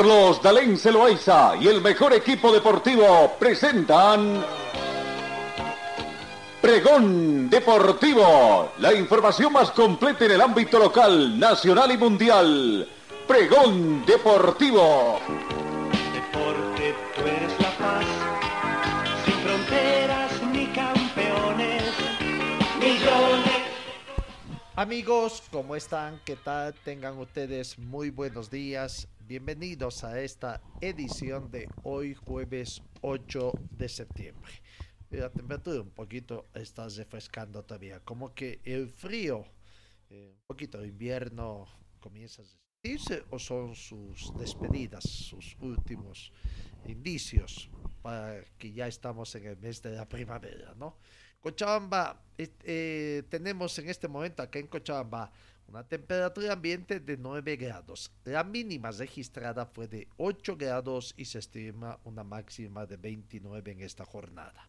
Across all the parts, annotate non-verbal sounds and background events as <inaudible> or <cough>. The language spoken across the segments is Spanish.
Carlos Dalén Celoaiza y el mejor equipo deportivo presentan Pregón Deportivo, la información más completa en el ámbito local, nacional y mundial. Pregón Deportivo. Deporte, tú eres la paz, sin fronteras ni campeones, millones. Amigos, ¿cómo están? ¿Qué tal? Tengan ustedes muy buenos días. Bienvenidos a esta edición de hoy jueves 8 de septiembre. La temperatura un poquito está refrescando todavía, como que el frío, eh, un poquito de invierno comienza a sentirse o son sus despedidas, sus últimos indicios para que ya estamos en el mes de la primavera, ¿no? Cochabamba, eh, eh, tenemos en este momento acá en Cochabamba una temperatura ambiente de 9 grados. La mínima registrada fue de 8 grados y se estima una máxima de 29 en esta jornada.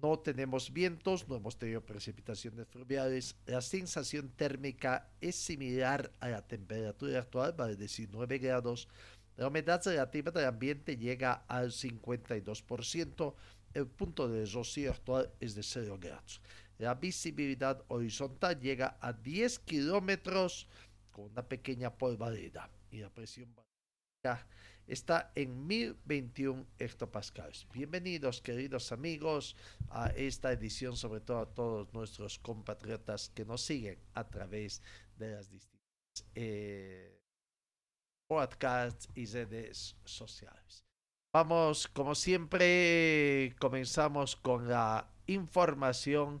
No tenemos vientos, no hemos tenido precipitaciones fluviales. La sensación térmica es similar a la temperatura actual, vale decir 9 grados. La humedad relativa del ambiente llega al 52%. El punto de rocío actual es de 0 grados. La visibilidad horizontal llega a 10 kilómetros con una pequeña polvareda y la presión está en 1021 hectopascales. Bienvenidos, queridos amigos, a esta edición, sobre todo a todos nuestros compatriotas que nos siguen a través de las distintas eh, podcasts y redes sociales. Vamos, como siempre, comenzamos con la información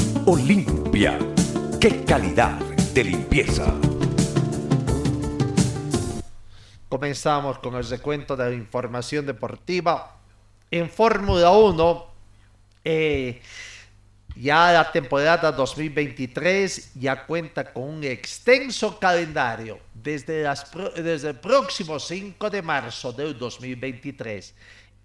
¡Qué calidad de limpieza! Comenzamos con el recuento de la información deportiva. En Fórmula 1, eh, ya la temporada 2023 ya cuenta con un extenso calendario desde, desde el próximo 5 de marzo del 2023.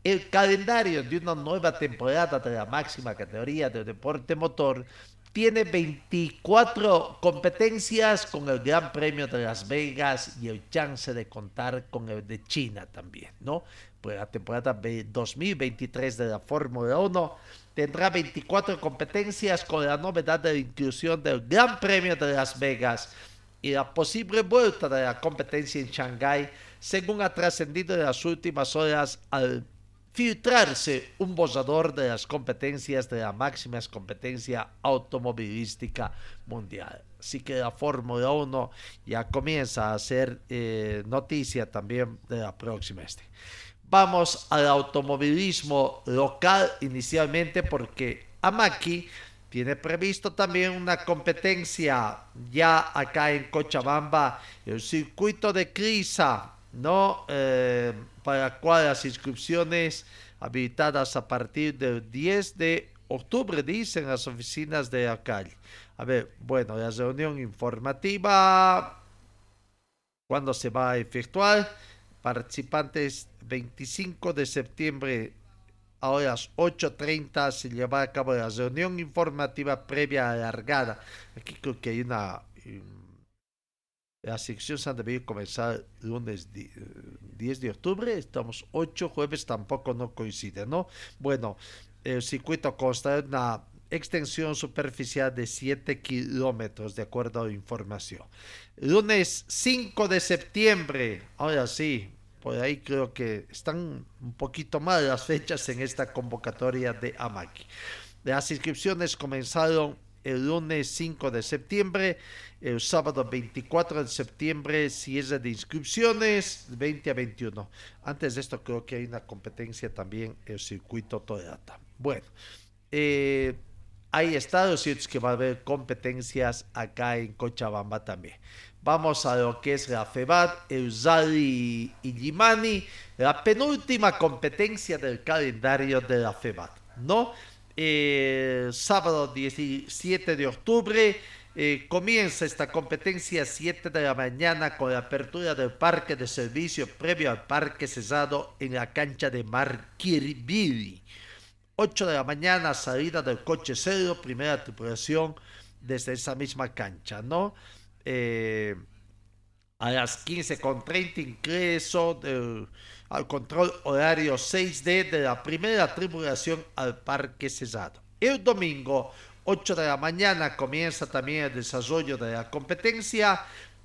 El calendario de una nueva temporada de la máxima categoría del deporte motor tiene 24 competencias con el Gran Premio de Las Vegas y el chance de contar con el de China también, ¿no? Pues la temporada 2023 de la Fórmula 1 tendrá 24 competencias con la novedad de la inclusión del Gran Premio de Las Vegas y la posible vuelta de la competencia en Shanghái, según ha trascendido en las últimas horas al filtrarse un borrador de las competencias de la máxima competencia automovilística mundial. Así que la Fórmula 1 ya comienza a ser eh, noticia también de la próxima este. Vamos al automovilismo local inicialmente porque Amaki tiene previsto también una competencia ya acá en Cochabamba, el circuito de Crisa, ¿no? Eh, para las inscripciones habilitadas a partir del 10 de octubre, dicen las oficinas de la calle. A ver, bueno, la reunión informativa, ¿cuándo se va a efectuar? Participantes 25 de septiembre a las 8.30 se llevará a cabo la reunión informativa previa alargada. Aquí creo que hay una... La sección se han debido comenzar lunes 10 de octubre, estamos 8, jueves tampoco no coincide, ¿no? Bueno, el circuito consta de una extensión superficial de 7 kilómetros, de acuerdo a la información. Lunes 5 de septiembre, ahora sí, por ahí creo que están un poquito mal las fechas en esta convocatoria de Amaki. Las inscripciones comenzaron el lunes 5 de septiembre, el sábado 24 de septiembre cierre de inscripciones 20 a 21. Antes de esto creo que hay una competencia también el circuito Toyota. Bueno, eh, ahí está, los que va a haber competencias acá en Cochabamba también. Vamos a lo que es la FEBAT, Eusali y Limani, la penúltima competencia del calendario de la FEBAT, ¿no? Eh, sábado 17 de octubre. Eh, comienza esta competencia a 7 de la mañana con la apertura del parque de servicio previo al parque cesado en la cancha de Marquirvili. 8 de la mañana, salida del coche cero, primera tripulación desde esa misma cancha, ¿no? Eh, a las 15.30 ingreso del al control horario 6D de la primera tripulación al Parque Cesado. El domingo, 8 de la mañana, comienza también el desarrollo de la competencia.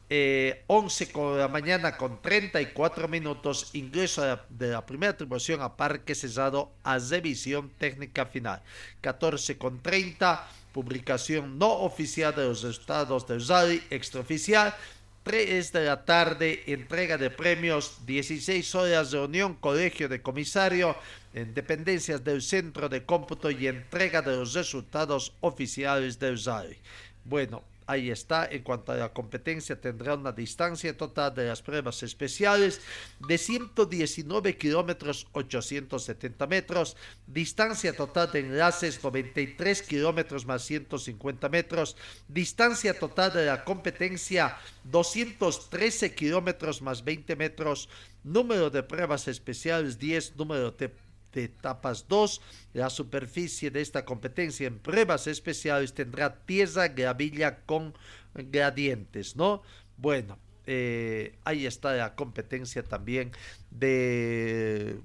11 eh, de la mañana con 34 minutos, ingreso de la, primera tripulación a Parque Cesado a revisión técnica final. 14 con 30, publicación no oficial de los resultados del rally extraoficial 3 de la tarde, entrega de premios, 16 horas reunión, colegio de comisario, en dependencias del centro de cómputo y entrega de los resultados oficiales del SAI. Bueno, Ahí está, en cuanto a la competencia tendrá una distancia total de las pruebas especiales de 119 kilómetros 870 metros, distancia total de enlaces 93 kilómetros más 150 metros, distancia total de la competencia 213 kilómetros más 20 metros, número de pruebas especiales 10, número de de etapas 2. La superficie de esta competencia en pruebas especiales tendrá tierra, gravilla con gradientes, ¿no? Bueno, eh, ahí está la competencia también de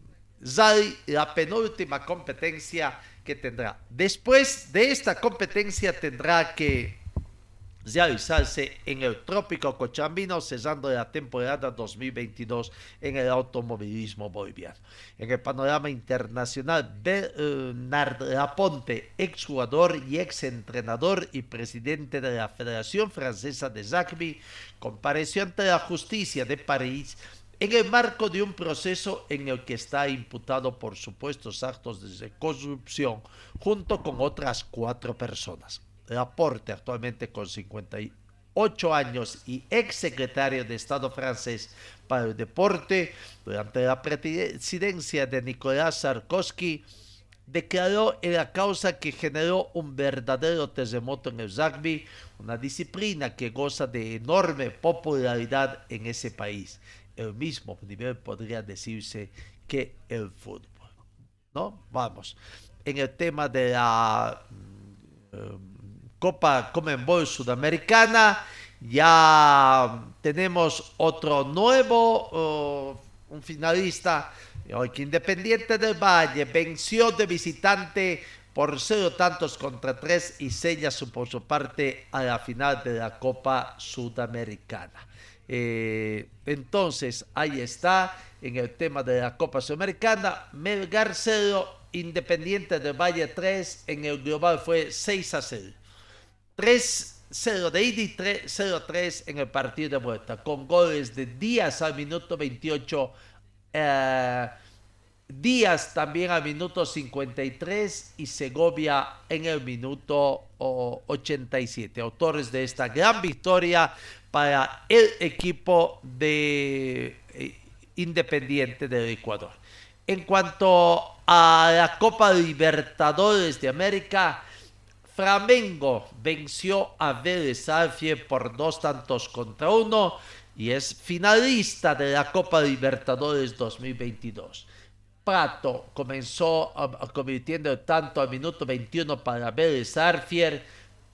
ZAI, la penúltima competencia que tendrá. Después de esta competencia tendrá que realizarse en el trópico cochambino, cesando la temporada 2022 en el automovilismo boliviano. En el panorama internacional, Bernard Laponte, exjugador y exentrenador y presidente de la Federación Francesa de Rugby, compareció ante la justicia de París en el marco de un proceso en el que está imputado por supuestos actos de corrupción junto con otras cuatro personas. Laporte, actualmente con 58 años y ex secretario de Estado francés para el deporte, durante la presidencia de Nicolás Sarkozy, declaró en la causa que generó un verdadero terremoto en el rugby, una disciplina que goza de enorme popularidad en ese país. El mismo nivel podría decirse que el fútbol. ¿No? Vamos. En el tema de la mm, Copa Comenbol Sudamericana. Ya tenemos otro nuevo, un finalista, hoy que Independiente del Valle venció de visitante por cero tantos contra tres y sella su, por su parte a la final de la Copa Sudamericana. Eh, entonces, ahí está, en el tema de la Copa Sudamericana, Melgar 0, Independiente del Valle 3, en el global fue 6 a 0. 3-0 de ida y 0-3 en el partido de vuelta, con goles de Díaz al minuto 28, eh, Díaz también al minuto 53 y Segovia en el minuto 87. Autores de esta gran victoria para el equipo de eh, Independiente del Ecuador. En cuanto a la Copa Libertadores de América, Flamengo venció a Vélez por dos tantos contra uno y es finalista de la Copa Libertadores 2022. Prato comenzó convirtiendo tanto al minuto 21 para Vélez Arfier.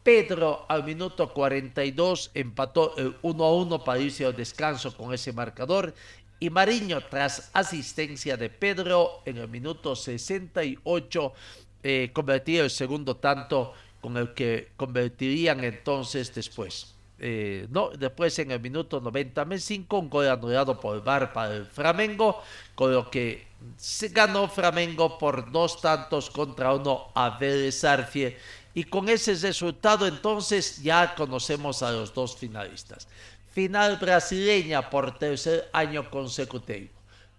Pedro al minuto 42 empató el 1 a 1 para irse al descanso con ese marcador. Y Mariño, tras asistencia de Pedro en el minuto 68, eh, convertir el segundo tanto con el que convertirían entonces después. Eh, no, después en el minuto 95 un gol anulado por VAR para el Flamengo, con lo que se ganó Flamengo por dos tantos contra uno a Vélez Arfie y con ese resultado entonces ya conocemos a los dos finalistas. Final brasileña por tercer año consecutivo.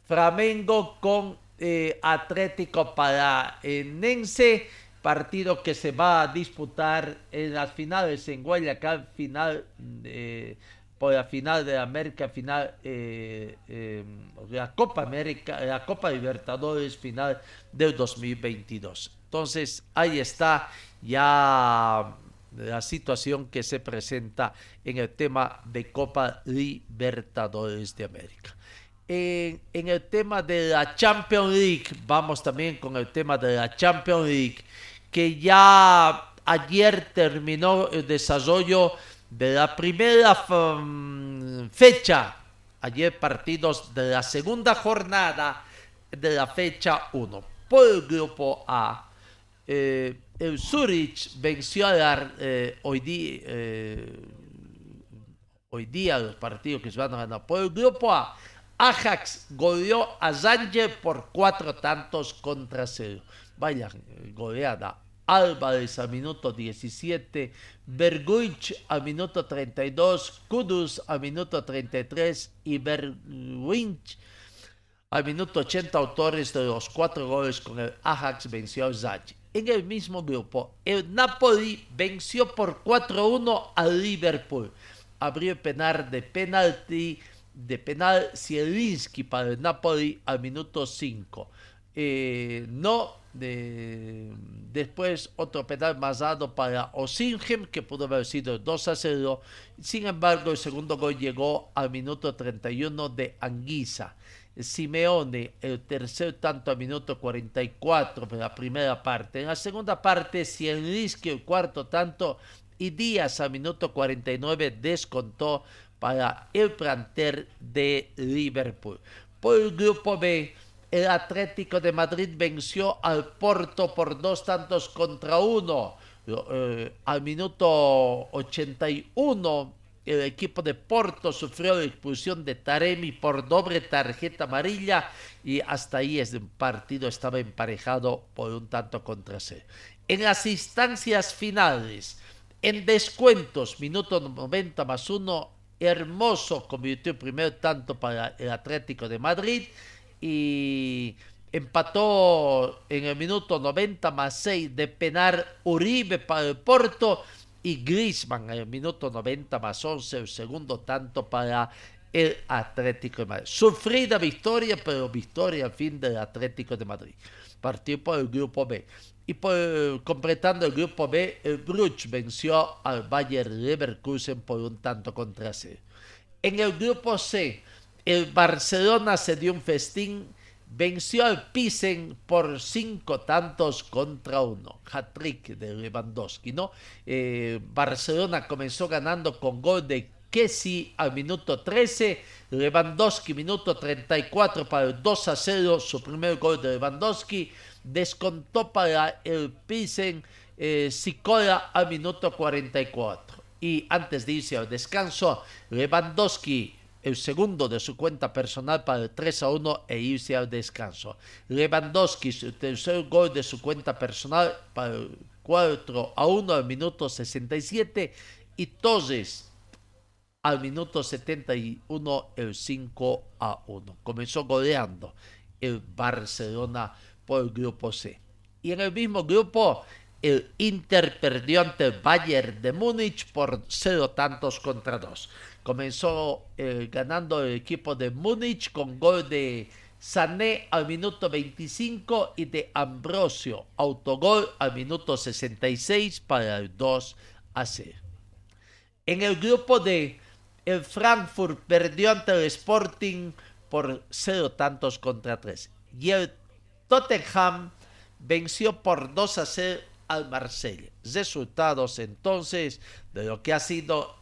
Flamengo con eh, Atlético Paranense partido que se va a disputar en las finales en Guayaquil, final eh, por la final de América, final eh, eh, la Copa América, la Copa Libertadores, final del 2022. Entonces ahí está ya la situación que se presenta en el tema de Copa Libertadores de América. En, en, el tema de la Champions League, vamos también con el tema de la Champions League que ya ayer terminó el desarrollo de la primera um, fecha, ayer partidos de la segunda jornada de la fecha 1. Por el grupo A, eh, el Zurich venció a eh, hoy, día, eh, hoy día los partidos que se van a ganar. Por el grupo A, Ajax goleó a Zanger por cuatro tantos contra cero. Vaya goleada. Álvarez a minuto 17, Berguich a minuto 32, Kudus a minuto 33 y Berguich a minuto 80, autores de los cuatro goles con el Ajax venció a Zaji. En el mismo grupo, el Napoli venció por 4-1 al Liverpool. Abrió penal de penalti de penal Zielinski para el Napoli al minuto 5. Eh, no de, después otro penal más dado para Osingem, que pudo haber sido 2 a 0. Sin embargo, el segundo gol llegó al minuto 31 de Anguisa. Simeone, el tercer tanto a minuto 44 de la primera parte. En la segunda parte, Cienlisky el cuarto tanto y Díaz a minuto 49 descontó para el planter de Liverpool. Por el grupo B, el Atlético de Madrid venció al Porto por dos tantos contra uno. Eh, al minuto 81, el equipo de Porto sufrió la expulsión de Taremi por doble tarjeta amarilla y hasta ahí el partido estaba emparejado por un tanto contra cero. En las instancias finales, en descuentos, minuto 90 más uno, Hermoso convirtió el primer tanto para el Atlético de Madrid y empató en el minuto 90 más 6 de penar Uribe para el Porto y Griezmann en el minuto 90 más 11 el segundo tanto para el Atlético de Madrid. Sufrida victoria, pero victoria al fin del Atlético de Madrid. Partió por el grupo B. Y por, completando el grupo B, el Bruch venció al Bayer Leverkusen por un tanto contra C. En el grupo C, el Barcelona se dio un festín, venció al Pisen por cinco tantos contra uno. Hat-trick de Lewandowski, ¿no? Eh, Barcelona comenzó ganando con gol de Kessi al minuto 13, Lewandowski minuto 34 para el 2 a 0, su primer gol de Lewandowski, descontó para el Pisen eh, Sicola al minuto 44. Y antes de irse al descanso, Lewandowski el segundo de su cuenta personal para el 3 a 1 e irse al descanso. Lewandowski, su tercer gol de su cuenta personal para el 4 a 1 al minuto 67 y Torres al minuto 71 el 5 a 1. Comenzó goleando el Barcelona por el grupo C. Y en el mismo grupo el Inter perdió ante el Bayern de Múnich por 0 tantos contra 2. Comenzó eh, ganando el equipo de Múnich con gol de Sané al minuto 25 y de Ambrosio, autogol al minuto 66 para el 2 a 0. En el grupo de el Frankfurt perdió ante el Sporting por 0 tantos contra 3 y el Tottenham venció por 2 a 0 al Marsella. Resultados entonces de lo que ha sido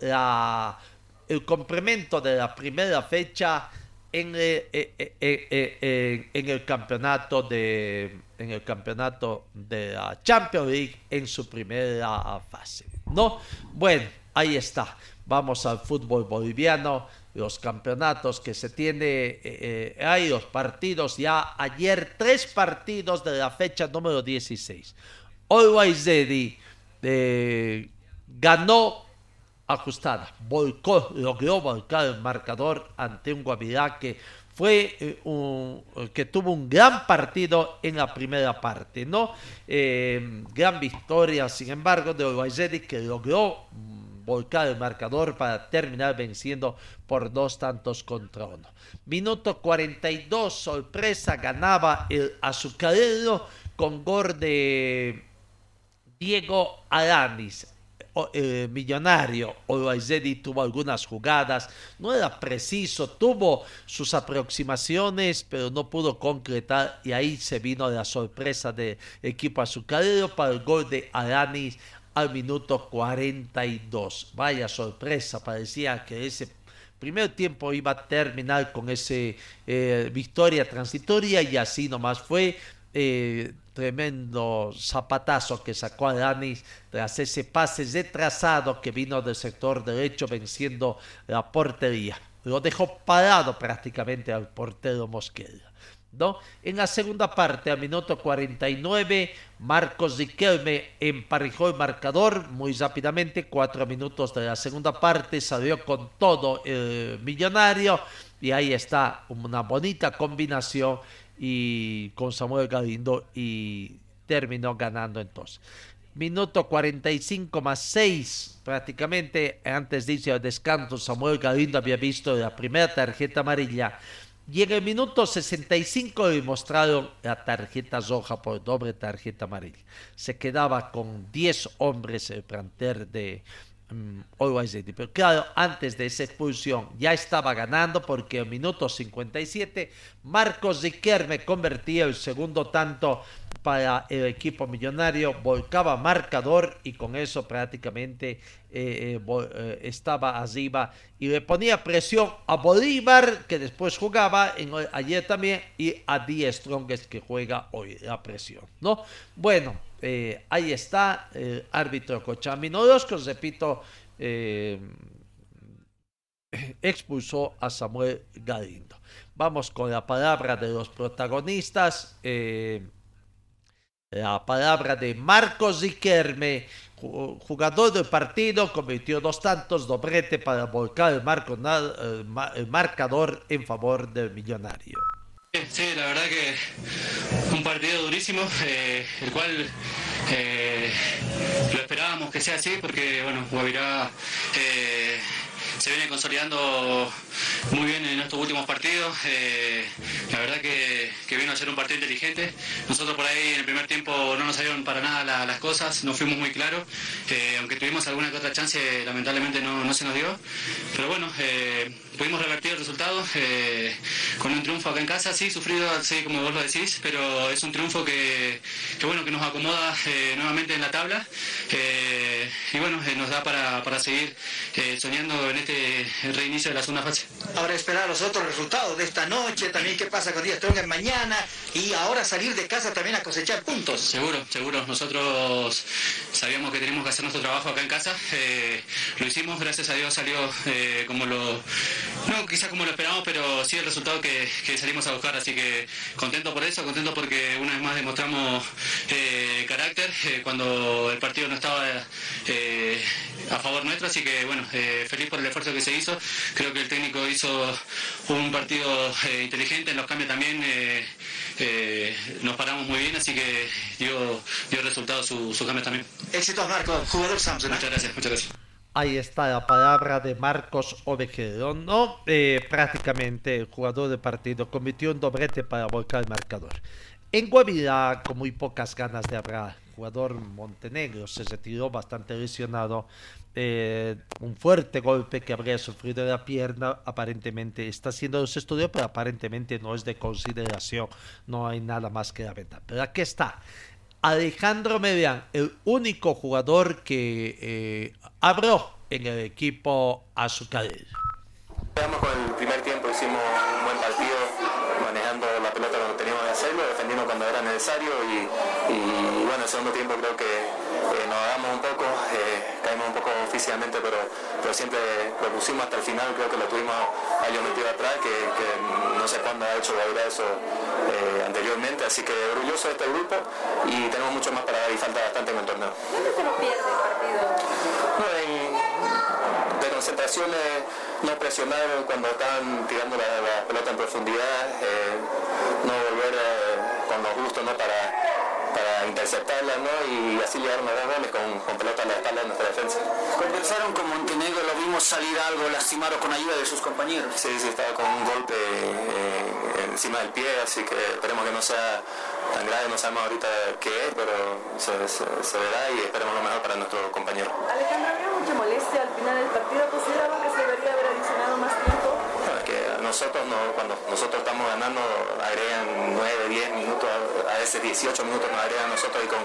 el complemento de la primera fecha en, eh, eh, eh, en, el campeonato de en el campeonato de la Champions League en su primera fase. ¿No? Bueno, ahí está. Vamos al fútbol boliviano, los campeonatos que se tiene, hay los partidos ya ayer, tres partidos de la fecha número 16. Always Ready ganó ajustada. Volcó, logró volcar el marcador ante un Guavirá que fue eh, que tuvo un gran partido en la primera parte, ¿no? Eh, gran victoria, sin embargo, de Uruguay que logró mm, volcar el marcador para terminar venciendo por dos tantos contra uno. Minuto 42, sorpresa, ganaba el azucarero con gol de Diego Aranis eh, millonario. Zeddy tuvo algunas jugadas, no era preciso, tuvo sus aproximaciones, pero no pudo concretar y ahí se vino la sorpresa del equipo azucarero para el gol de Aranis al minuto 42. Vaya sorpresa, parecía que ese primer tiempo iba a terminar con ese eh, victoria transitoria y así nomás fue. Eh, tremendo zapatazo que sacó a Dani tras ese pase de trazado que vino del sector derecho venciendo la portería. Lo dejó parado prácticamente al portero Mosquera. ¿no? En la segunda parte, a minuto 49, Marcos Riquelme emparejó el marcador muy rápidamente. Cuatro minutos de la segunda parte, salió con todo el millonario y ahí está una bonita combinación y con Samuel Galindo y terminó ganando entonces. Minuto 45 más 6, prácticamente antes de irse al descanso, Samuel Galindo había visto la primera tarjeta amarilla y en el minuto 65 le mostraron la tarjeta roja por doble tarjeta amarilla. Se quedaba con 10 hombres el planter de, Mm, Pero claro, antes de esa expulsión ya estaba ganando porque en minuto 57 Marcos Riquelme convertía el segundo tanto para el equipo millonario, volcaba marcador y con eso prácticamente eh, eh, eh, estaba arriba y le ponía presión a Bolívar que después jugaba en, ayer también y a Die Strongest que juega hoy la presión, ¿no? Bueno, eh, ahí está el árbitro Cochamino Orozco, repito, eh, <clears throat> expulsó a Samuel Galindo. Vamos con la palabra de los protagonistas. Eh, la palabra de Marcos Riquelme, jugador del partido, cometió dos tantos, doblete para volcar el marcador en favor del millonario. Sí, la verdad que un partido durísimo, eh, el cual eh, lo esperábamos que sea así, porque bueno, Guavirá eh, se viene consolidando muy bien en estos últimos partidos. Eh, la verdad que, vino a ser un partido inteligente. Nosotros por ahí en el primer tiempo no nos salieron para nada las cosas, no fuimos muy claros. Eh, aunque tuvimos alguna que otra chance, lamentablemente no, se nos dio. Pero bueno, eh, pudimos revertir el resultado con un triunfo acá en casa, sí, sufrido, sí, como vos lo decís, pero es un triunfo que, bueno, que nos acomoda nuevamente en la tabla y bueno, nos da para, para seguir soñando en este reinicio de la segunda fase. Ahora esperar los otros resultados de esta noche, también qué pasa con Díaz Strong mañana y ahora salir de casa también a cosechar puntos. Seguro, seguro. Nosotros sabíamos que teníamos que hacer nuestro trabajo acá en casa. Eh, lo hicimos, gracias a Dios salió eh, como lo, no quizás como lo esperamos, pero sí el resultado que, salimos a buscar. Así que contento por eso, contento porque una vez más demostramos eh, carácter cuando el partido no estaba a favor nuestro. Así que bueno, feliz por el esfuerzo que se hizo. Creo que el técnico hizo un partido eh, inteligente, en los cambios también eh, eh, nos paramos muy bien, así que dio, dio resultado sus su cambios también. Éxitos Marcos, jugador Samsung. Muchas gracias, muchas gracias. Ahí está la palabra de Marcos Ovejero, ¿no? prácticamente el jugador de partido convirtió un doblete para volcar el marcador. En Guavirá, con muy pocas ganas de hablar, jugador montenegro se retiró bastante lesionado, eh, un fuerte golpe que habría sufrido en la pierna, aparentemente está haciendo los estudios, pero aparentemente no es de consideración, no hay nada más que la verdad. Pero aquí está, Alejandro Median, el único jugador que eh, abrió en el equipo azucarero. Quedamos con el primer tiempo, hicimos un buen partido manejando la pelota cuando teníamos que hacerlo, defendiendo cuando era necesario y, y bueno, el segundo tiempo creo que eh, nos damos un poco, eh, caímos un poco físicamente, pero, pero siempre lo pusimos hasta el final, creo que lo tuvimos a ellos metido atrás, que, que no sé cuándo ha hecho Guavirá eso eh, anteriormente, así que orgulloso de este grupo y tenemos mucho más para dar y falta bastante en el torneo. ¿Dónde se lo pierde el partido? No, en- de concentraciones, no presionar cuando están tirando la, la pelota en profundidad, eh, no volver eh, con los gustos ¿no? para, para interceptarla ¿no? y así llegar a dos goles con, con pelota a la espalda de nuestra defensa. Conversaron con Montenegro, lo vimos salir algo lastimado con ayuda de sus compañeros. Sí, sí, estaba con un golpe eh, encima del pie, así que esperemos que no sea tan grave, no sabemos ahorita qué es, pero se, se- se verá y esperemos lo mejor para nuestro compañero. Alejandro, había mucha molestia al final del partido. ¿Consideraban que se debería haber adicionado más tiempo? Bueno, es que nosotros no, cuando nosotros estamos ganando agregan 9, 10 minutos, a veces 18 minutos nos agregan nosotros y con,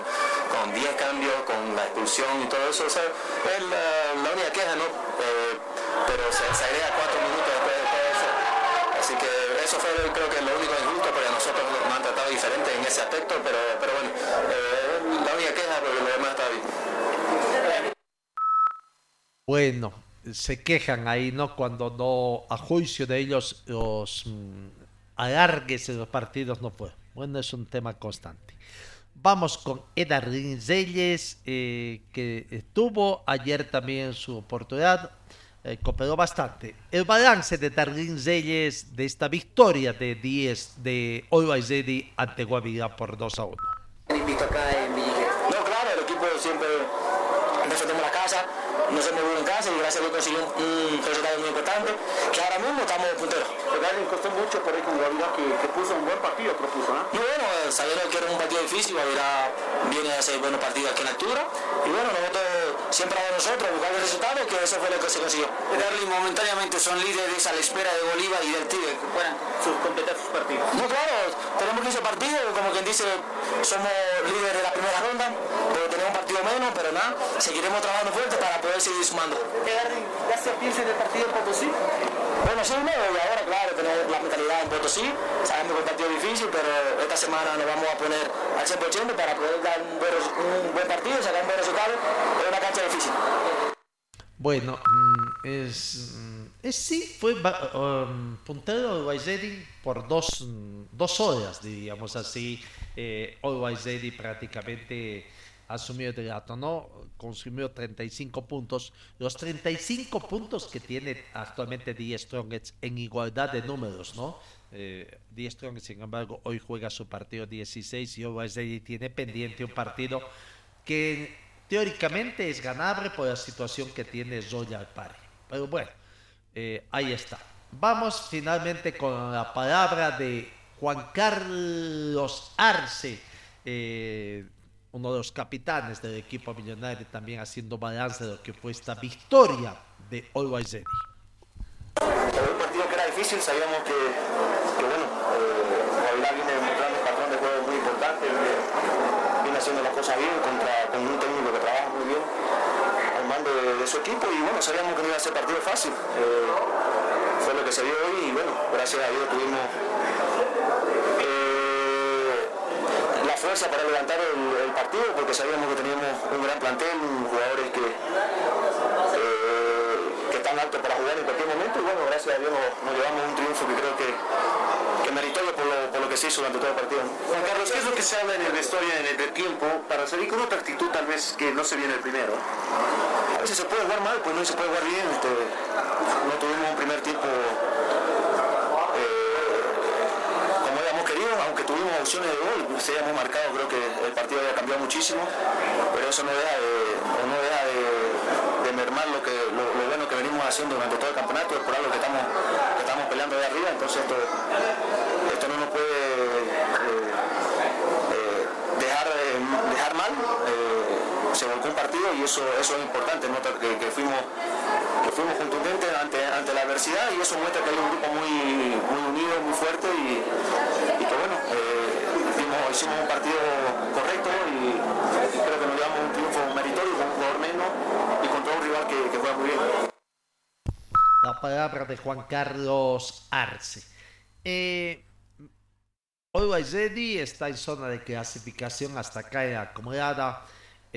con 10 cambios, con la expulsión y todo eso, o sea, es la, única queja, ¿no? Eh, pero se, agrega 4 minutos después de todo eso. Así que eso fue creo que lo único injusto porque nosotros nos han tratado diferente en ese aspecto, pero, pero bueno, eh, la única queja porque lo demás está bien. Bueno, se quejan ahí, ¿no? Cuando no, a juicio de ellos, los mm, alargues en los partidos no fue. Bueno, es un tema constante. Vamos con Eda Reyes, eh, que estuvo ayer también su oportunidad, eh, cooperó bastante. El balance de Darlene Reyes de esta victoria de 10 de Always Ready ante Guavirá por 2 a 1. Invito acá en Villiguer. No, claro, el equipo siempre defendemos la casa, nos hemos movido en casa y gracias a Dios conseguimos un resultado muy importante, que ahora mismo estamos punteros. Pero le costó mucho por ahí con Guavirá que, que puso un buen partido, propuso, ¿no? Y bueno, eh, sabiendo que era un partido difícil, Guavirá viene a hacer buenos partidos aquí en la altura. Y bueno, nosotros siempre a nosotros buscar el resultado, que eso fue lo que se consiguió. Darly momentáneamente son líderes a la espera de Bolívar y del Tigre que puedan sus- completar sus partidos. No, claro, tenemos 15 partidos, como quien dice, somos líderes de la primera ronda, partido menos, pero nada, seguiremos trabajando fuerte para poder seguir sumando. ¿Ya se piensa en el partido en Potosí? Bueno, sí, no, y ahora claro, tenemos la mentalidad en Potosí, sabemos que es un partido difícil, pero esta semana nos vamos a poner al 100% para poder dar un buen, un buen partido, sacar un buen resultado en una cancha difícil. Bueno, mm, es, mm, es sí, fue um, puntero de Guaysedi por dos, dos horas, diríamos así. Eh, Always Ready prácticamente asumió el dato, ¿no? Consumió 35 puntos. Los 35 puntos que tiene actualmente Die Strongest en igualdad de números, ¿no? Eh, Die Strongest, sin embargo, hoy juega su partido 16 y Ready tiene pendiente un partido que teóricamente es ganable por la situación que tiene Royal Party. Pero bueno, eh, ahí está. Vamos finalmente con la palabra de Juan Carlos Arce, eh, uno de los capitanes del equipo millonario, también haciendo balance de lo que fue esta victoria de Always Ready. Era un partido que era difícil, sabíamos que, que bueno, eh, viene demostrando un patrón de juego muy importante, viene haciendo las cosas bien contra, con un técnico que trabaja muy bien al mando de, de su equipo y bueno, sabíamos que no iba a ser partido fácil. Eh, fue lo que se vio hoy y bueno, gracias a Dios tuvimos eh, la fuerza para levantar el, el partido porque sabíamos que teníamos un gran plantel, jugadores que, eh, que están altos para jugar en cualquier momento y bueno, gracias a Dios nos, nos llevamos un triunfo que creo que, que meritorio por lo, por lo que se hizo durante todo el partido. Juan Carlos, ¿qué es lo que se habla en el vestuario en el tiempo para salir con otra actitud tal vez que no se viene el primero? A veces se puede jugar mal, pues no se puede jugar bien. este, no tuvimos un primer tiempo eh, como habíamos querido, aunque tuvimos opciones de gol, se habíamos marcado, creo que el partido había cambiado muchísimo, pero eso no deja de, no deja de, mermar lo, que, lo, bueno que venimos haciendo durante todo el campeonato, es por algo que estamos, estamos peleando de arriba, entonces esto, esto no nos puede eh, eh, dejar, dejar mal. eh, se volcó un partido y eso, eso es importante, ¿no? que, que fuimos, que fuimos contundentes ante, ante la adversidad y eso muestra que hay un grupo muy, muy unido, muy fuerte y, y que bueno, eh, hicimos, hicimos un partido correcto y creo que nos llevamos un triunfo meritorio con un jugador menos y contra un rival que, que juega muy bien. La palabra de Juan Carlos Arce. Eh, Always está en zona de clasificación hasta acá en acomodada.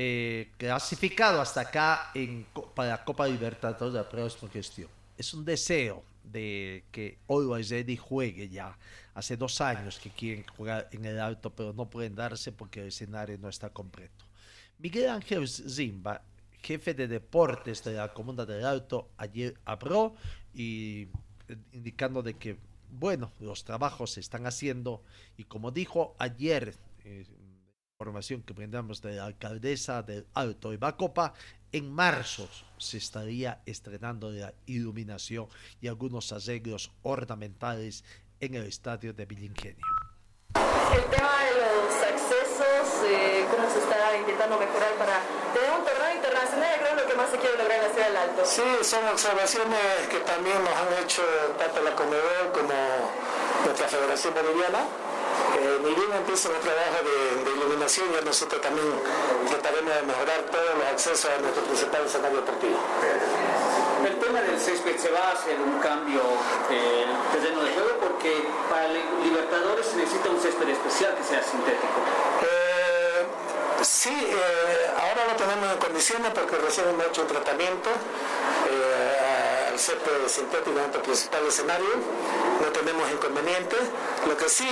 Eh, clasificado hasta acá en, para la Copa Libertadores de la próxima gestión. Es un deseo de que Always Ready juegue ya. Hace dos años que quieren jugar en el alto, pero no pueden darse porque el escenario no está completo. Miguel Ángel Zimba, jefe de deportes de la Comuna del Alto, ayer habló y eh, indicando de que bueno, los trabajos se están haciendo y como dijo ayer, eh, información que brindamos de la alcaldesa del Alto de Bacopa, en marzo se estaría estrenando la iluminación y algunos arreglos ornamentales en el estadio de Villingenio. El tema de los accesos, eh, cómo se está intentando mejorar para tener un torneo internacional, creo que lo que más se quiere lograr en la ciudad del Alto. Sí, son observaciones que también nos han hecho tanto la Comedor como nuestra Federación Boliviana. Eh, ni bien empieza el trabajo de, de, iluminación, ya nosotros también trataremos de mejorar todos los accesos a nuestro principal escenario deportivo. El tema del césped se va a hacer un cambio del terreno de juego porque para Libertadores se necesita un césped especial que sea sintético. Eh, sí, eh, ahora lo tenemos en condiciones porque recién hemos hecho un tratamiento eh, al césped sintético en nuestro principal escenario. No tenemos inconvenientes. Lo que sí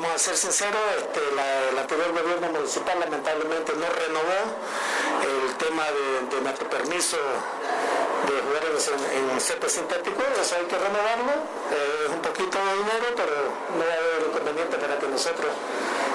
vamos a ser sinceros, este, la, el anterior gobierno municipal lamentablemente no renovó el tema de, de nuestro permiso de jugar en, en césped sintético, eso hay que renovarlo, eh, es un poquito de dinero, pero no va a haber inconveniente para que nosotros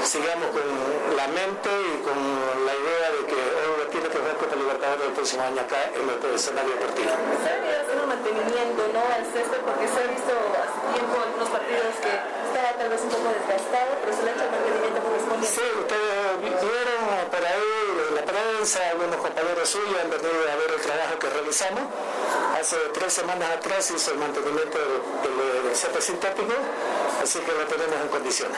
sigamos con la mente y con la idea de que hoy tiene que jugar contra Libertadores el próximo año acá en nuestro escenario deportivo. Se ha hacer un mantenimiento ¿no? al césped porque se ha visto hace tiempo algunos partidos que tal vez un poco desgastado, pero se le ha hecho el mantenimiento correspondiente. Sí, ustedes vieron por ahí la prensa, algunos compañeros suyos han venido a ver el trabajo que realizamos. Hace tres semanas atrás hizo el mantenimiento del, del, sintético, así que lo tenemos en condiciones.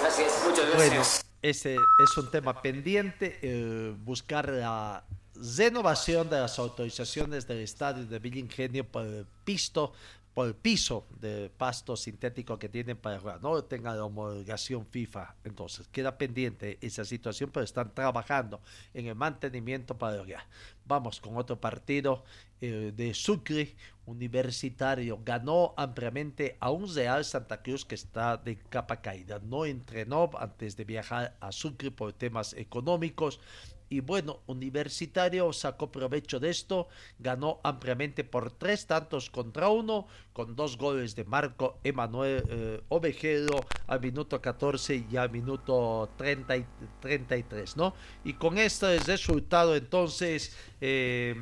Gracias, muchas gracias. Bueno, ese es un tema pendiente, eh, buscar la renovación de las autorizaciones del estadio de Villingenio por el pisto por el piso de pasto sintético que tienen para jugar, no tenga la homologación FIFA. Entonces, queda pendiente esa situación, pero están trabajando en el mantenimiento para lograr. Vamos con otro partido eh, de Sucre, Universitario. Ganó ampliamente a un Real Santa Cruz que está de capa caída. No entrenó antes de viajar a Sucre por temas económicos y bueno, Universitario sacó provecho de esto, ganó ampliamente por tres tantos contra uno, con dos goles de Marco Emanuel eh, Ovejero al minuto 14 y al minuto 30 y 33, ¿no? Y con este resultado entonces, eh,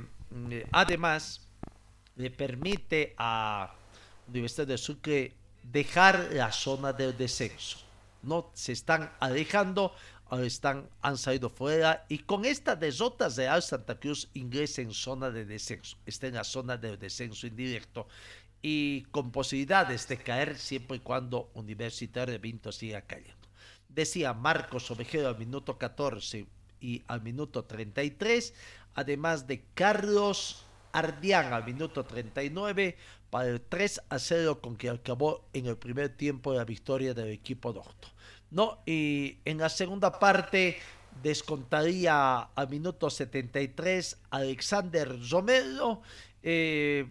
además, le permite a Universidad de Sucre dejar la zona del descenso. No se están alejando están, han salido fuera y con esta derrota Real Santa Cruz ingresa en zona de descenso, está en la zona de descenso indirecto y con posibilidades de caer siempre y cuando Universitario de Vinto siga cayendo. Decía Marcos Ovejero al minuto 14 y al minuto 33, además de Carlos Ardián al minuto 39 para el 3 a 0 con que acabó en el primer tiempo la victoria del equipo doctor. ¿No? Y en la segunda parte descontaría al minuto 73 Alexander Romero, eh,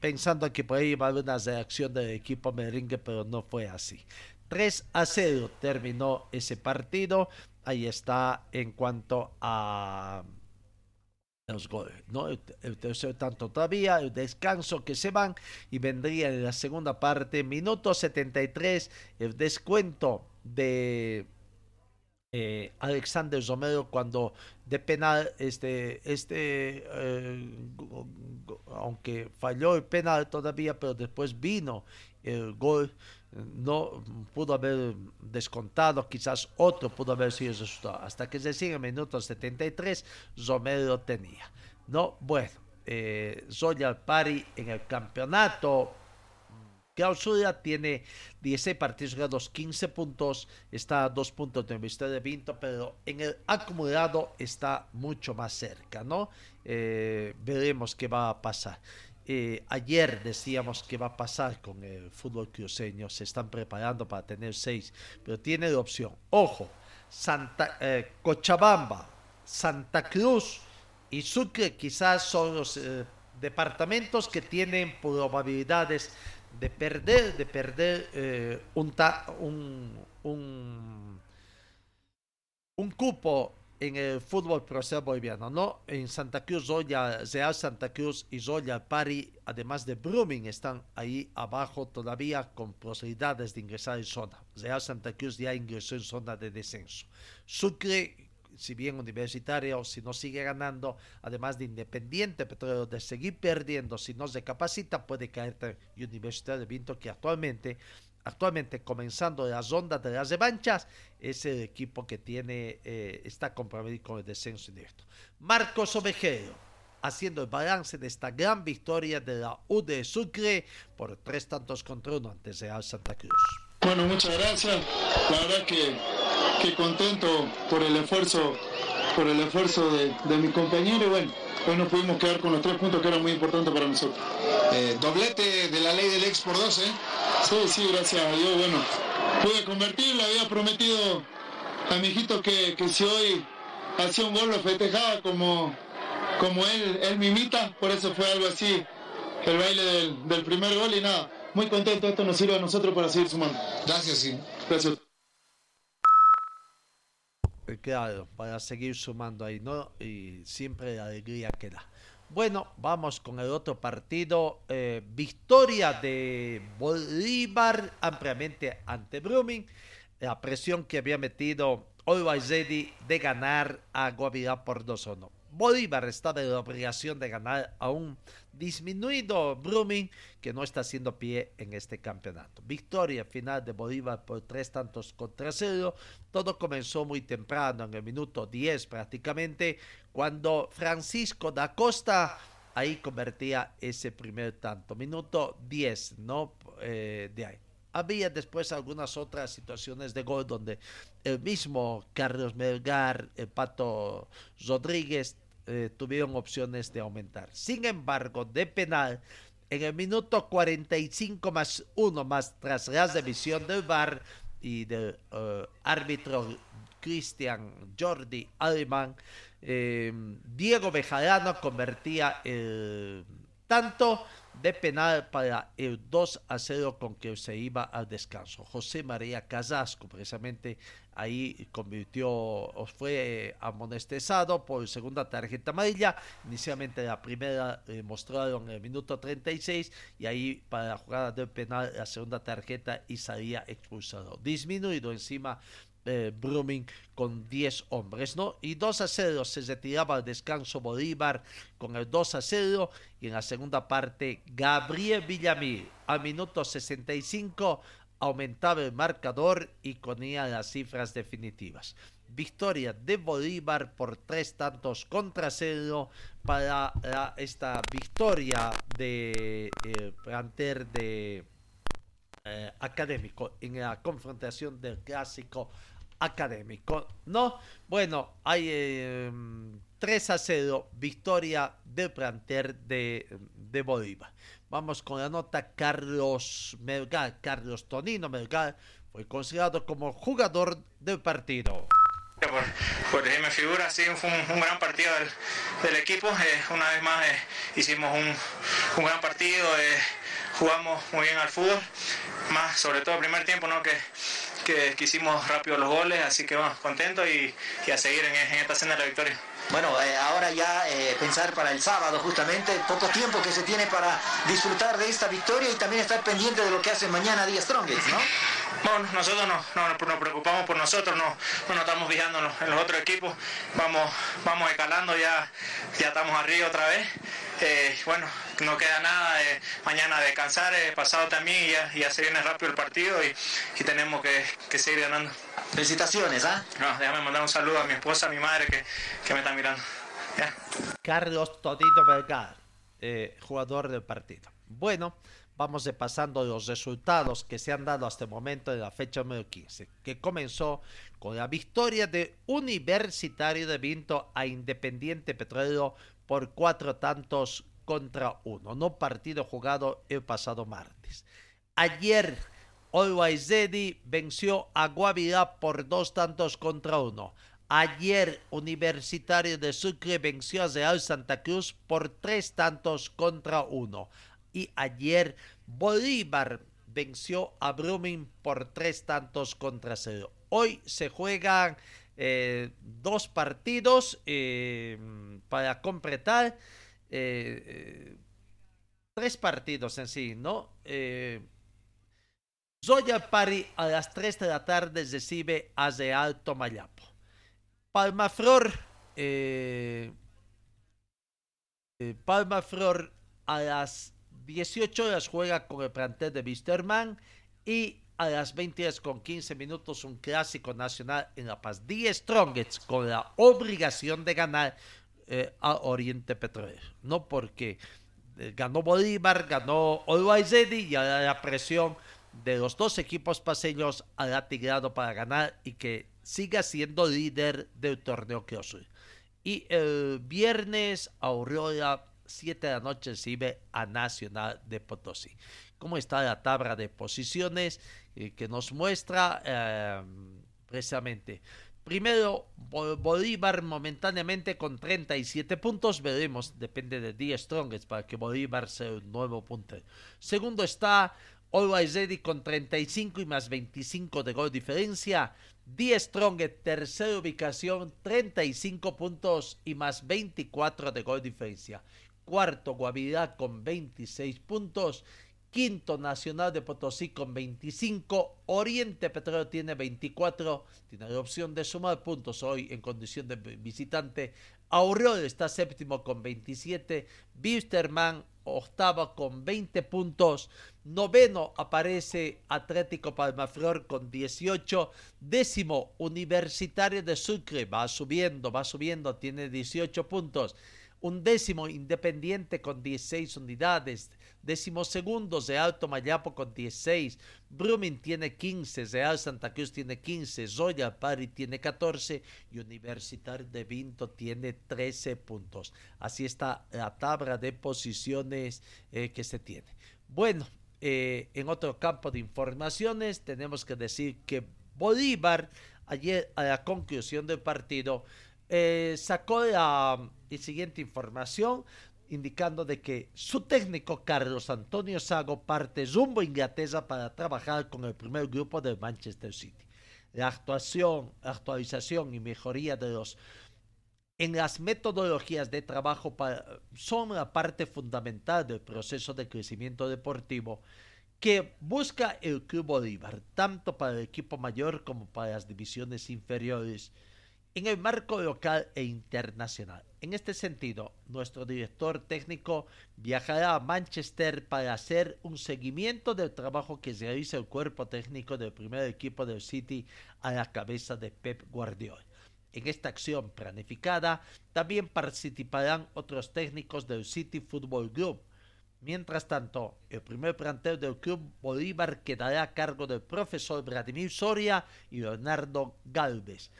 pensando que por ahí iba a una reacción del equipo merengue, pero no fue así. 3 a 0 terminó ese partido. Ahí está en cuanto a los goles, ¿no? El, tercer tanto todavía, el descanso que se van y vendría en la segunda parte, minuto 73, el descuento de eh, Alexander Romero cuando de penal este este eh, aunque falló el penal todavía pero después vino el gol no pudo haber descontado quizás otro pudo haber sido resultado hasta que se sigue el minuto 73 Romero tenía no bueno eh, Royal Party en el campeonato Clausura tiene 16 partidos jugados, 15 puntos, está a 2 puntos de Universidad de Vinto, pero en el acumulado está mucho más cerca, ¿no? Eh, veremos qué va a pasar. Eh, ayer decíamos qué va a pasar con el fútbol cruceño. Se están preparando para tener seis, pero tiene la opción. Ojo, Santa, eh, Cochabamba, Santa Cruz y Sucre quizás son los eh, departamentos que tienen probabilidades de perder, de perder un, un, un, un cupo en el fútbol profesional boliviano, ¿no? En Santa Cruz, Zoya, Real Santa Cruz y Zoya Pari, además de Brumming, están ahí abajo todavía con posibilidades de ingresar en zona. Real Santa Cruz ya ingresó en zona de descenso. Sucre, si bien universitario, si no sigue ganando, además de Independiente pero de seguir perdiendo, si no se capacita, puede caer en Universidad de Vinto, que actualmente actualmente comenzando las ondas de las revanchas, es el equipo que tiene, eh, está comprometido con el descenso directo. Marcos Ovejero, haciendo el balance de esta gran victoria de la U Sucre por tres tantos contra uno ante Real Santa Cruz. Bueno, muchas gracias. La verdad que, que contento por el esfuerzo, por el esfuerzo de, de mi compañero bueno hoy nos pudimos quedar con los tres puntos que eran muy importantes para nosotros. Eh, doblete de la ley del ex por dos, ¿eh? Sí, sí, gracias a Dios. Bueno, pude convertir, le había prometido a mi hijito que, que si hoy hacía un gol lo festejaba como, como él, él me imita, por eso fue algo así, el baile del, del primer gol y nada, muy contento, esto nos sirve a nosotros para seguir sumando. Gracias, sí. Gracias. Claro, para seguir sumando ahí, ¿no? Y siempre la alegría que da. Bueno, vamos con el otro partido. Eh, victoria de Bolívar ampliamente ante Brumming. La presión que había metido Always de ganar a Guavirá por 2-1. Bolívar está de la obligación de ganar a un disminuido Brumming que no está haciendo pie en este campeonato. Victoria final de Bolívar por tres tantos contra cero. Todo comenzó muy temprano, en el minuto 10 prácticamente, cuando Francisco da Costa ahí convertía ese primer tanto. Minuto 10, ¿no? Eh, de ahí. Había después algunas otras situaciones de gol donde el mismo Carlos Melgar, el Pato Rodríguez eh, tuvieron opciones de aumentar. Sin embargo, de penal, en el minuto 45 más 1 más tras la revisión del VAR y del eh, árbitro Cristian Jordi Alemán, eh, Diego Bejarano convertía el tanto de penal para el 2 a 0 con que se iba al descanso. José María Casasco precisamente ahí convirtió fue amonestezado por segunda tarjeta amarilla. Inicialmente la primera eh, mostraron en el minuto 36 y ahí para la jugada del penal la segunda tarjeta y salía expulsado. Disminuido encima eh, Brumming con 10 hombres, ¿no? Y 2 a 0 se retiraba al descanso Bolívar con el 2 a 0 y en la segunda parte Gabriel Villamil a minuto 65 aumentaba el marcador y ponía las cifras definitivas. Victoria de Bolívar por tres tantos contra cero para esta victoria de eh, planter de eh, académico en la confrontación del clásico académico, ¿no? Bueno, hay 3 em, a 0 victoria del planter de, de Bolívar. Vamos con la nota Carlos Melgar. Carlos Tonino Melgar fue considerado como jugador del partido. Por, por me figura, sí, fue un, gran partido del, equipo. Eh, una vez más eh, hicimos un, un, gran partido, eh, jugamos muy bien al fútbol, más sobre todo el primer tiempo, ¿no? que que, hicimos rápido los goles, así que bueno, contento y, a seguir en, esta senda de la victoria. Bueno, eh, ahora ya eh, pensar para el sábado justamente, poco tiempo que se tiene para disfrutar de esta victoria y también estar pendiente de lo que hace mañana Díaz Strongest, ¿no? Bueno, nosotros no, nos preocupamos por nosotros, no, no estamos fijando en los, otros equipos, vamos, vamos escalando, ya, ya estamos arriba otra vez. Eh, bueno, no queda nada, eh, mañana descansar, eh, pasado también y ya, ya, se viene rápido el partido y, y tenemos que, que, seguir ganando. Felicitaciones, ¿ah? No, déjame mandar un saludo a mi esposa, a mi madre que, que me están mirando. Carlos Todito Vergara, eh, jugador del partido. Bueno, vamos repasando los resultados que se han dado hasta el momento de la fecha número 15, que comenzó con la victoria de Universitario de Vinto a Independiente Petrolero por cuatro tantos contra 1. No partido jugado el pasado martes. Ayer, Always Ready venció a Guavirá por dos tantos contra uno. Ayer, Universitario de Sucre venció a Real Santa Cruz por tres tantos contra uno. Y ayer, Bolívar venció a Brumming por tres tantos contra cero. Hoy se juegan eh, dos partidos eh, para completar eh, tres partidos en sí, ¿no? Zoya Pari a las 3 de la tarde recibe a Real Tomayapo. Palmaflor, Palmaflor a las 18 horas juega con el plantel de Wisterman y a las 20 con 15 minutos un clásico nacional en La Paz. 10 Strongets con la obligación de ganar eh, a Oriente Petrolero. No porque eh, ganó Bolívar, ganó Always y ahora la presión de los dos equipos paseños ha tirado para ganar y que siga siendo líder del torneo Crossover. Y el viernes Aurora 7 de la noche recibe a Nacional de Potosí. ¿Cómo está la tabla de posiciones eh, que nos muestra eh, precisamente? Primero, Bolívar momentáneamente con 37 puntos. Veremos, depende de 10 Strongest para que Bolívar sea un nuevo punto. Segundo está Always Ready con 35 y más 25 de gol diferencia. 10 Strongest, tercera ubicación, 35 puntos y más 24 de gol diferencia. Cuarto, Guavirá con 26 puntos. Quinto, Nacional de Potosí con 25. Oriente Petróleo tiene 24. Tiene la opción de sumar puntos hoy en condición de visitante. Aurora está séptimo con 27. Bisterman octavo con 20 puntos. Noveno aparece Atlético Palmaflor con 18. Décimo Universitario de Sucre. Va subiendo, va subiendo. Tiene 18 puntos un décimo Independiente con 16 unidades, décimo segundo Real Tomayapo con 16, Brumming tiene 15, Real Santa Cruz tiene 15, Zoya Pari tiene 14 y Universitario de Vinto tiene 13 puntos. Así está la tabla de posiciones eh, que se tiene. Bueno, eh, en otro campo de informaciones tenemos que decir que Bolívar ayer a la conclusión del partido eh, sacó la, siguiente información indicando de que su técnico Carlos Antonio Sago parte rumbo a Inglaterra para trabajar con el primer grupo de Manchester City. La actuación, actualización y mejoría de los en las metodologías de trabajo son la parte fundamental del proceso de crecimiento deportivo que busca el Club Bolívar, tanto para el equipo mayor como para las divisiones inferiores en el marco local e internacional. En este sentido, nuestro director técnico viajará a Manchester para hacer un seguimiento del trabajo que realiza el cuerpo técnico del primer equipo del City a la cabeza de Pep Guardiola. En esta acción planificada también participarán otros técnicos del City Football Group. Mientras tanto, el primer plantel del Club Bolívar quedará a cargo del profesor Vladimir Soria y Leonardo Galvez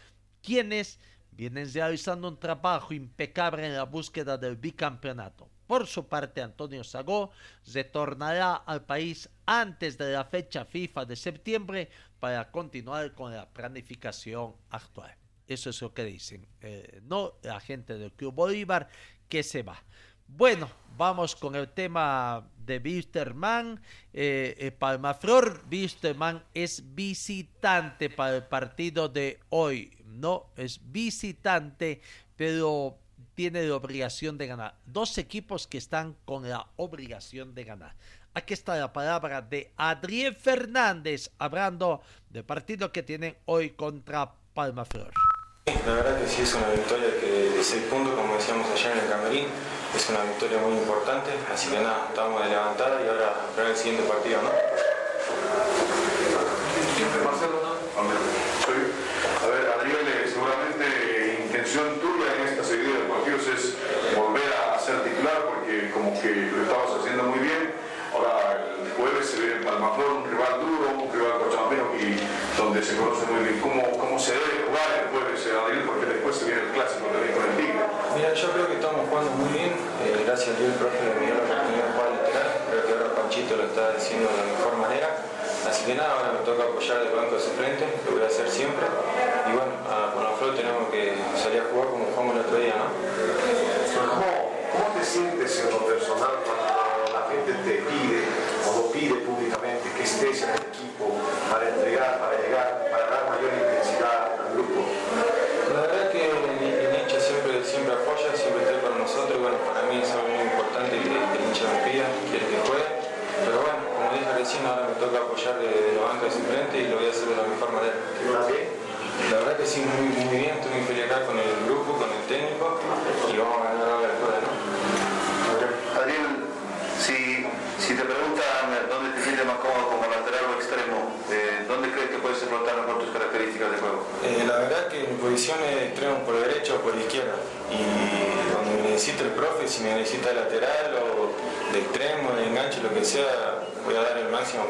quienes vienen realizando un trabajo impecable en la búsqueda del bicampeonato. Por su parte, Antonio Sagó retornará al país antes de la fecha FIFA de septiembre para continuar con la planificación actual. Eso es lo que dicen. Eh, no la gente del Club Bolívar que se va. Bueno, vamos con el tema de Wisterman. Eh, eh, Palmaflor, Wisterman es visitante para el partido de hoy. No, es visitante, pero tiene la obligación de ganar. Dos equipos que están con la obligación de ganar. Aquí está la palabra de Adrián Fernández hablando del partido que tienen hoy contra Palmaflor. La verdad que sí es una victoria que de 6 puntos, como decíamos ayer en el Camerín, es una victoria muy importante, así que nada, estamos de levantada y ahora para el siguiente partido, ¿no? A ver, Adriel, seguramente intención tuya en esta seguida de partidos es volver a ser titular porque como que lo estabas haciendo muy bien. Ahora el Palmaflor, un rival duro, un rival cochabambino y donde se conoce muy bien cómo, cómo se debe jugar el jueves, Adriel, porque después se viene el clásico también con el Tigre. Mira, yo creo que estamos jugando muy bien. Eh, gracias a Dios el profe me dio la oportunidad de jugar lateral. Creo que ahora Panchito lo está haciendo de la mejor manera. Así que nada, ahora me toca apoyar el banco de suplente, lo voy a hacer siempre. Y bueno, a, con la tenemos que salir a jugar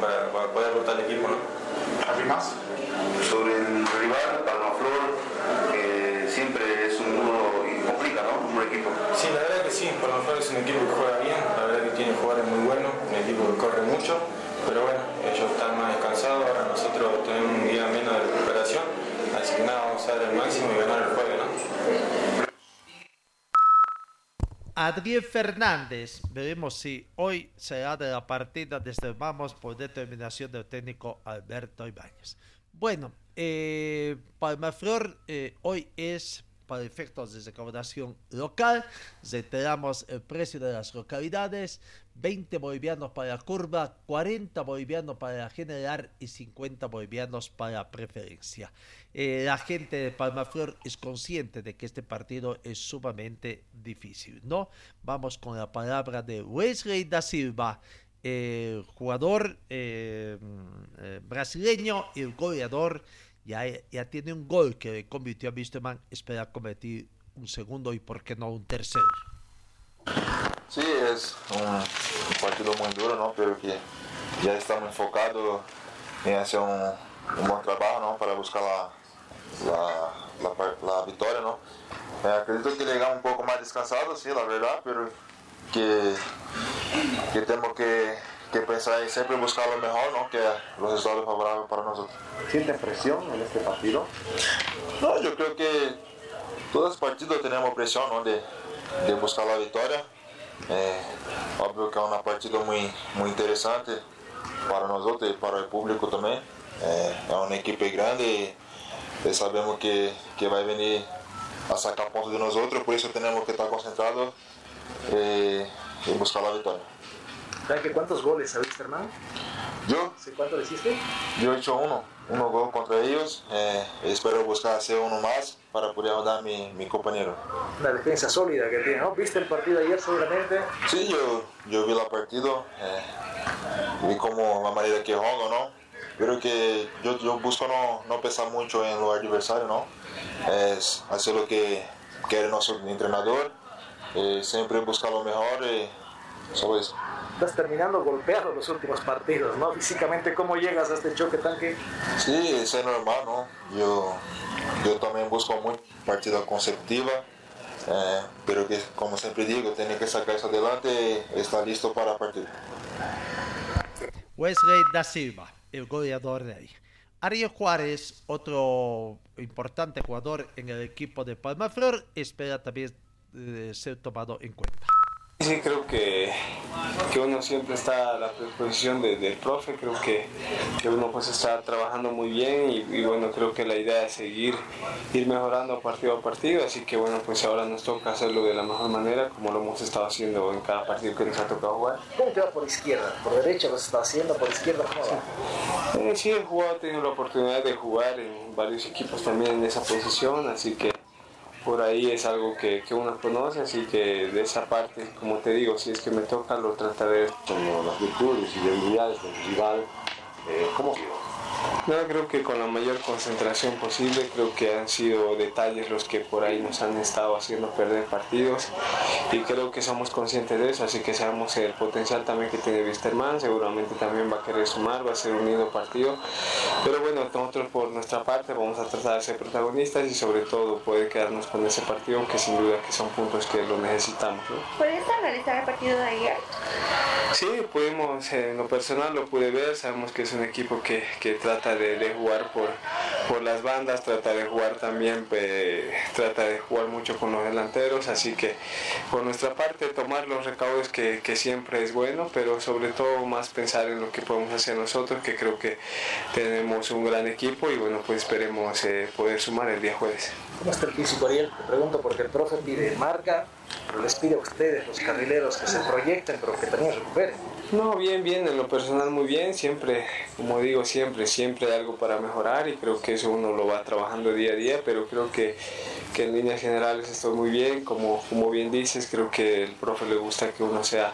para poder rotar el equipo. ¿no? ¿Alguien más? Sobre el rival, Palmaflor, que siempre es un duro y complica, ¿no? Un buen equipo. Sí, la verdad que sí, Palmaflor es un equipo que juega bien, la verdad que tiene jugadores muy buenos, un equipo que corre mucho, pero bueno, ellos están más descansados, ahora nosotros tenemos un día menos de recuperación, así que nada, vamos a dar el máximo y ganar el jueves, ¿no? Adriel Fernández, veremos si hoy será de la partida desde Vamos por determinación del técnico Alberto Ibáñez. Bueno, eh, Palmaflor eh, hoy es para efectos de recaudación local. Reiteramos el precio de las localidades: 20 bolivianos para la curva, 40 bolivianos para la general y 50 bolivianos para preferencia. Eh, la gente de Palmaflor es consciente de que este partido es sumamente difícil, ¿no? Vamos con la palabra de Wesley da Silva. eh, jugador eh, eh, brasileño y el goleador ya, ya tiene un gol que le convirtió a Wisterman, espera convertir un segundo y por qué no un tercero. Sí, es un, partido muy duro, ¿no? Pero que ya estamos enfocados en hacer un, un buen trabajo, ¿no? Para buscar la, la, la, victoria, ¿no? Eh, acredito que llegamos un poco más descansados, sí, la verdad, pero que, que tenemos que, que pensar en siempre buscar lo mejor, ¿no? Que los resultados favorables para nosotros. ¿Sienten presión en este partido? No, yo creo que todos los partidos tenemos presión ¿no? de, de buscar la victoria. Eh, obvio que es una partida muy, muy interesante para nosotros y para el público también. Eh, es una equipo grande y sabemos que, que va a venir a sacar puntos de nosotros, por eso tenemos que estar concentrados eh, y buscar la victoria. Frankie, ¿cuántos goles a Wisterman? Yo, ¿Sí, ¿Cuánto le hiciste? yo he hecho uno, uno gol contra ellos. eh, espero buscar hacer uno más para poder ayudar a mi, mi compañero. Una defensa sólida que tiene, ¿no? ¿Viste el partido ayer seguramente? Sí, yo, yo vi la partido, eh, vi como la manera que juega, ¿no? Pero que yo, yo busco no, no pensar mucho en lo adversario, ¿no? Es hacer lo que quiere nuestro entrenador, eh, siempre buscar lo mejor y eso. Estás terminando golpeado los últimos partidos, ¿no? Físicamente, ¿cómo llegas a este choque tanque? Sí, es normal, ¿no? Yo, yo también busco muy partida consecutiva, eh, pero que como siempre digo, tiene que sacar eso adelante y estar listo para partir. Wesley da Silva, el goleador de ahí. Ariel Juárez, otro importante jugador en el equipo de Palmaflor, espera también eh, ser tomado en cuenta. Sí, creo que, que uno siempre está a la predisposición de- del profe, creo que, que uno pues está trabajando muy bien y, y bueno, creo que la idea es seguir, ir mejorando partido a partido, así que bueno, pues ahora nos toca hacerlo de la mejor manera como lo hemos estado haciendo en cada partido que nos ha tocado jugar. ¿Cómo te va por izquierda? ¿Por derecha lo está haciendo? ¿Por izquierda cómo va? Eh, sí, he jugado, he tenido la oportunidad de jugar en varios equipos también en esa posición, así que por ahí es algo que, que uno conoce, así que de esa parte, como te digo, si es que me toca, lo trataré. Como las virtudes y debilidades del rival, eh, ¿cómo No, creo que con la mayor concentración posible, creo que han sido detalles los que por ahí nos han estado haciendo perder partidos y creo que somos conscientes de eso, así que sabemos el potencial también que tiene Wisterman, seguramente también va a querer sumar, va a ser un lindo partido, pero bueno, nosotros por nuestra parte vamos a tratar de ser protagonistas y sobre todo poder quedarnos con ese partido que sin duda que son puntos que lo necesitamos. ¿no? ¿Puedes analizar el partido de ayer? Sí, pudimos, en lo personal lo pude ver, sabemos que es un equipo que, que trata de, de, jugar por, por las bandas, trata de jugar también, eh, trata de jugar mucho con los delanteros, así que por nuestra parte tomar los recaudos que, que, siempre es bueno, pero sobre todo más pensar en lo que podemos hacer nosotros, que creo que tenemos un gran equipo y bueno, pues esperemos eh, poder sumar el día jueves. ¿Cómo está el físico, Ariel? Te pregunto porque el profe pide marca, pero les pide a ustedes, los carrileros, que se proyecten, pero que también recuperen. No, bien, bien, en lo personal muy bien, siempre, como digo, siempre, siempre hay algo para mejorar y creo que eso uno lo va trabajando día a día, pero creo que, que en líneas generales estoy muy bien, como, como bien dices, creo que el profe le gusta que uno sea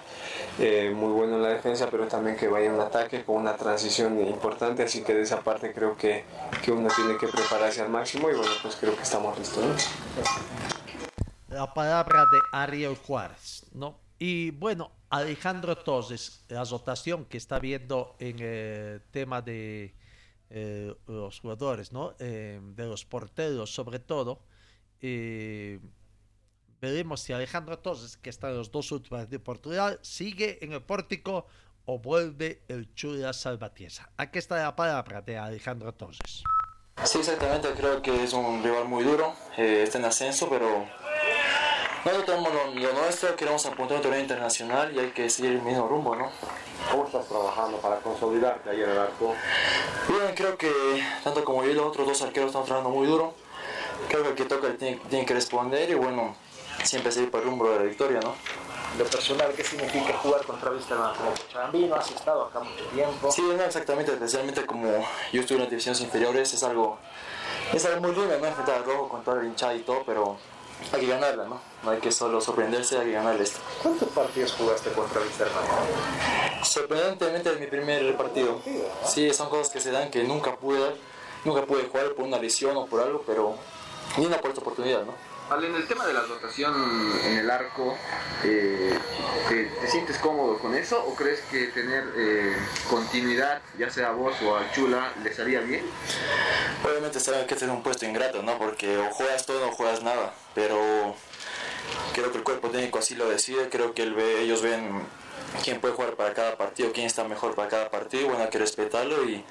eh, muy bueno en la defensa, pero también que vaya en ataque con una transición importante, así que de esa parte creo que, que uno tiene que prepararse al máximo y bueno, pues creo que estamos listos. ¿no? La palabra de Ariel Juárez, ¿no? Y bueno, Alejandro Toses, la rotación que está viendo en el tema de eh, los jugadores, ¿no? Eh, de los porteros sobre todo. Eh, veremos si Alejandro Toses, que está en los dos últimos de Portugal, sigue en el pórtico o vuelve el Chula Salvatierra. Aquí está la palabra de Alejandro Toses. Sí, exactamente, creo que es un rival muy duro, está en ascenso, pero nosotros tenemos lo, lo, nuestro, queremos apuntar a un torneo internacional y hay que seguir el mismo rumbo, ¿no? ¿Cómo estás trabajando para consolidarte ahí en el arco? Bien, creo que tanto como yo y los otros dos arqueros estamos trabajando muy duro. Creo que el que toca tiene, tiene que responder y bueno, siempre seguir por el rumbo de la victoria, ¿no? Lo personal, ¿qué significa jugar contra Wisterman como Cochabambino? ¿Has estado acá mucho tiempo? Sí, no, exactamente, especialmente como yo estuve en las divisiones inferiores, es algo, es algo muy lindo, ¿no? Enfrentar al rojo con todo el hinchado y todo, pero hay que ganarla, ¿no? No hay que solo sorprenderse, hay que ganarle esto. ¿Cuántos partidos jugaste contra Wisterman? Sorprendentemente es mi primer partido. Sí, son cosas que se dan que nunca pude, nunca pude jugar por una lesión o por algo, pero ni una por esta oportunidad, ¿no? En el tema de la rotación en el arco, eh, ¿te, ¿te, sientes cómodo con eso o crees que tener eh, continuidad, ya sea a vos o a Chula, les haría bien? Obviamente saben que este es un puesto ingrato, ¿no? Porque o juegas todo o juegas nada, pero creo que el cuerpo técnico así lo decide, creo que ellos ven quién puede jugar para cada partido, quién está mejor para cada partido, bueno, hay que respetarlo y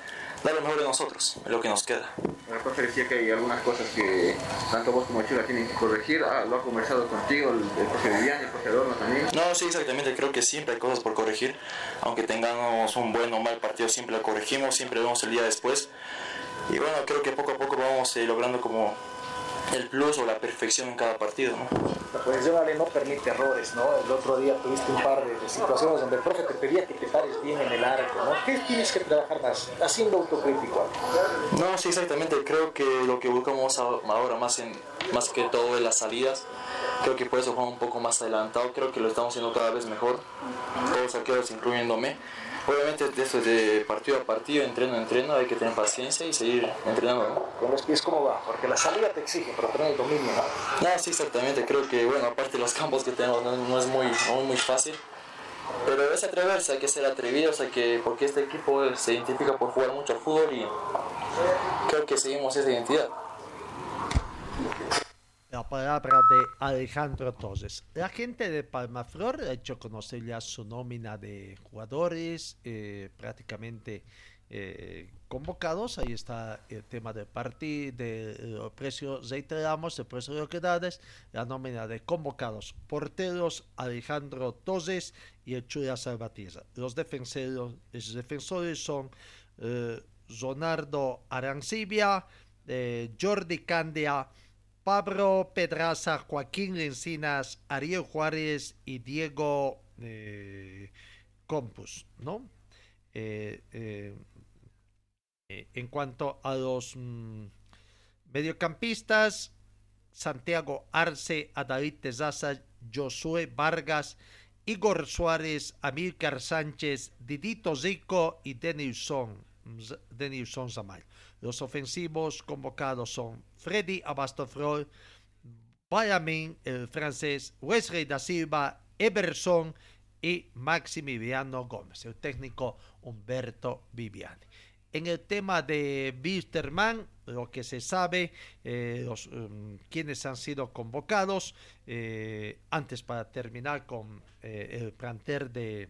dar lo mejor de nosotros, es lo que nos queda. El profe decía que hay algunas cosas que tanto vos como Chula tienen que corregir, ah, lo ha conversado contigo, el, el profe Vivian, el profe Adorno también. No, sí, exactamente, creo que siempre hay cosas por corregir, aunque tengamos un buen o mal partido, siempre lo corregimos, siempre vemos el día después. Y bueno, creo que poco a poco vamos eh, logrando como el plus o la perfección en cada partido. ¿no? La posición Ale no permite errores, ¿no? El otro día tuviste un par de, situaciones donde el profe te pedía que te pares bien en el arco, ¿no? ¿Qué tienes que trabajar más? Haciendo autocrítico. No, sí, exactamente. Creo que lo que buscamos ahora más, en, más que todo en las salidas, creo que por eso jugamos un poco más adelantado, creo que lo estamos haciendo cada vez mejor, todos arqueros incluyéndome. Obviamente esto es de partido a partido, entreno a entreno, hay que tener paciencia y seguir entrenando. ¿no? ¿Con los pies cómo va? Porque la salida te exige, pero tener el dominio, ¿no? No, sí, exactamente. Creo que, bueno, aparte de los campos que tenemos, no, no es muy, es muy fácil. Pero es atreverse, hay que ser atrevidos, hay que, porque este equipo se identifica por jugar mucho al fútbol y creo que seguimos esa identidad. La palabra de Alejandro Torres. La gente de Palmaflor ha hecho conocer ya su nómina de jugadores eh, prácticamente eh, convocados. Ahí está el tema del partido, del precio, reiteramos, el precio de loquedades, la nómina de convocados. Porteros, Alejandro Torres y el Chula Salvatierra. Los defensores, los defensores son eh, Ronaldo Arancibia, Jordi Candia, Pablo Pedraza, Joaquín Encinas, Ariel Juárez y Diego eh, Compus, ¿no? Eh, eh, en cuanto a los mmm, mediocampistas, Santiago Arce, David Tezaza, Josué Vargas, Igor Suárez, Amílcar Sánchez, Didito Zico y Denilson. Denilson Zamal. Los ofensivos convocados son Freddy Abastofrol, Bayamin, el francés, Wesley da Silva, Everson y Maximiliano Gómez, el técnico Humberto Viviani. En el tema de Wisterman, lo que se sabe, eh, los, um, quienes han sido convocados, eh, antes para terminar con eh, el planter de,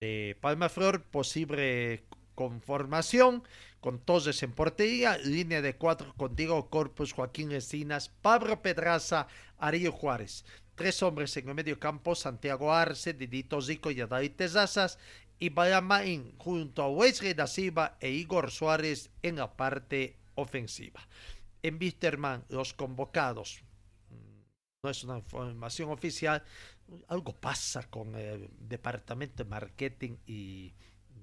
de Palmaflor, posible conformación, con Toses en portería, línea de cuatro con Diego Corpus, Joaquín Encinas, Pablo Pedraza, Ariel Juárez. Tres hombres en el medio campo, Santiago Arce, Didito Zico y David Tezazas, y Bayamain junto a Wesley da Silva e Igor Suárez en la parte ofensiva. En Wisterman, los convocados, mm, no es una información oficial, algo pasa con el departamento de marketing y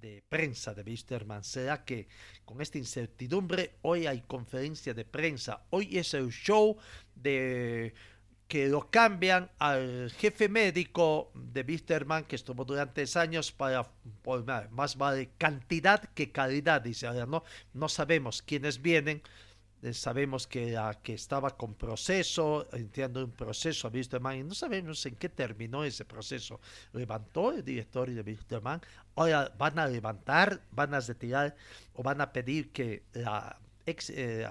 de prensa de Wisterman. ¿Será que con esta incertidumbre hoy hay conferencia de prensa? Hoy es el show de que lo cambian al jefe médico de Wisterman que estuvo durante años para por más vale cantidad que calidad dice ahora no no sabemos quiénes vienen sabemos que, estaba con proceso entiendo un proceso a Wisterman no sabemos en qué terminó ese proceso levantó el director de Wisterman ahora van a levantar van a retirar o van a pedir que la ex eh,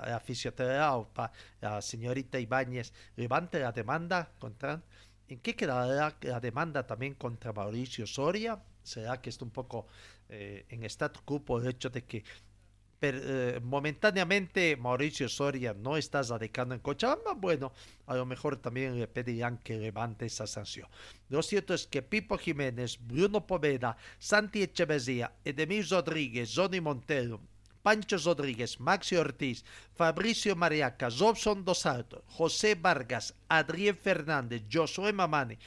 la señorita Ibáñez, levante la demanda contra... ¿En qué quedará la demanda también contra Mauricio Soria? ¿Será que está un poco eh, en statu quo por el hecho de que eh, momentáneamente Mauricio Soria no está radicando en Cochabamba? Bueno, a lo mejor también le pedirán que levante esa sanción. Lo cierto es que Pipo Jiménez, Bruno Poveda, Santi Echeverría, Edemir Rodríguez, Johnny Montero, Pancho Rodríguez, Maxi Ortiz, Fabricio Mariaca, Robson Dos Santos, José Vargas, Adrián Fernández, Josué Mamani,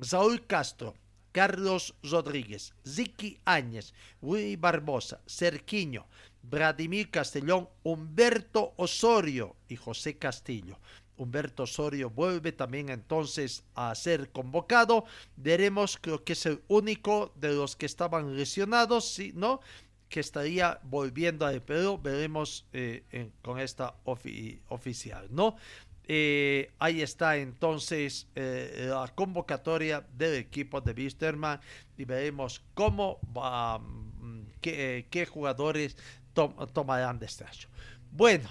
Saúl Castro, Carlos Rodríguez, Ziki Áñez, Willy Barbosa, Cerquiño, Vladimir Castellón, Humberto Osorio y José Castillo. Humberto Osorio vuelve también entonces a ser convocado. Veremos, creo que es el único de los que estaban lesionados, ¿sí? ¿no? que estaría volviendo a Perú, veremos eh, con esta ofi oficial, ¿no? Eh, ahí está entonces eh, la convocatoria del equipo de Wisterman y veremos cómo mm, qué, jugadores tomarán de estadio. Bueno,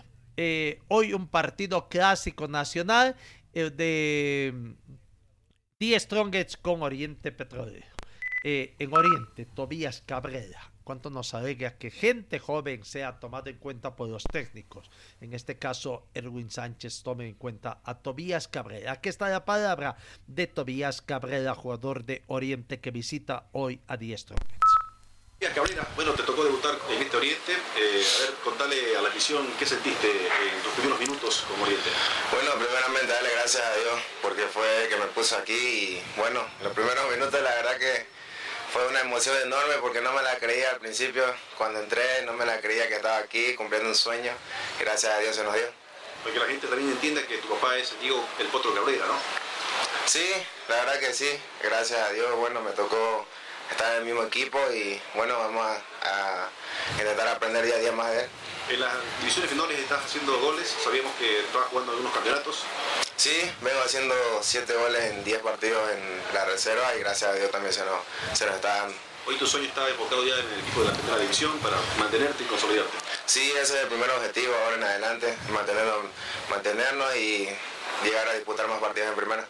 hoy un partido clásico nacional de 10 Strongets con Oriente Petrolero. en Oriente, Tobías Cabrera cuánto nos alegra que gente joven sea tomada en cuenta por los técnicos. En este caso, Erwin Sánchez tome en cuenta a Tobías Cabrera. Aquí está la palabra de Tobías Cabrera, jugador de Oriente que visita hoy a Diestro. Cabrera, bueno, te tocó debutar en este Oriente. Eh, a ver, contale a la afición qué sentiste en tus primeros minutos como Oriente. Bueno, primeramente darle gracias a Dios porque fue que me puso aquí y bueno, los primeros minutos la verdad que fue una emoción enorme porque no me la creía al principio, cuando entré no me la creía que estaba aquí cumpliendo un sueño, gracias a Dios se nos dio. Porque la gente también entienda que tu papá es Diego el Potro Cabrera, ¿no? Sí, la verdad que sí, gracias a Dios, bueno, me tocó estar en el mismo equipo y bueno, vamos a, intentar aprender día a día más de él. En las divisiones finales estás haciendo goles, sabíamos que estabas jugando algunos campeonatos. Sí, vengo haciendo 7 goles en 10 partidos en la reserva y gracias a Dios también se nos, se nos está dando. Hoy tu sueño está enfocado ya en el equipo de la primera división para mantenerte y consolidarte. Sí, ese es el primer objetivo ahora en adelante, mantenernos, mantenernos y llegar a disputar más partidos en primera.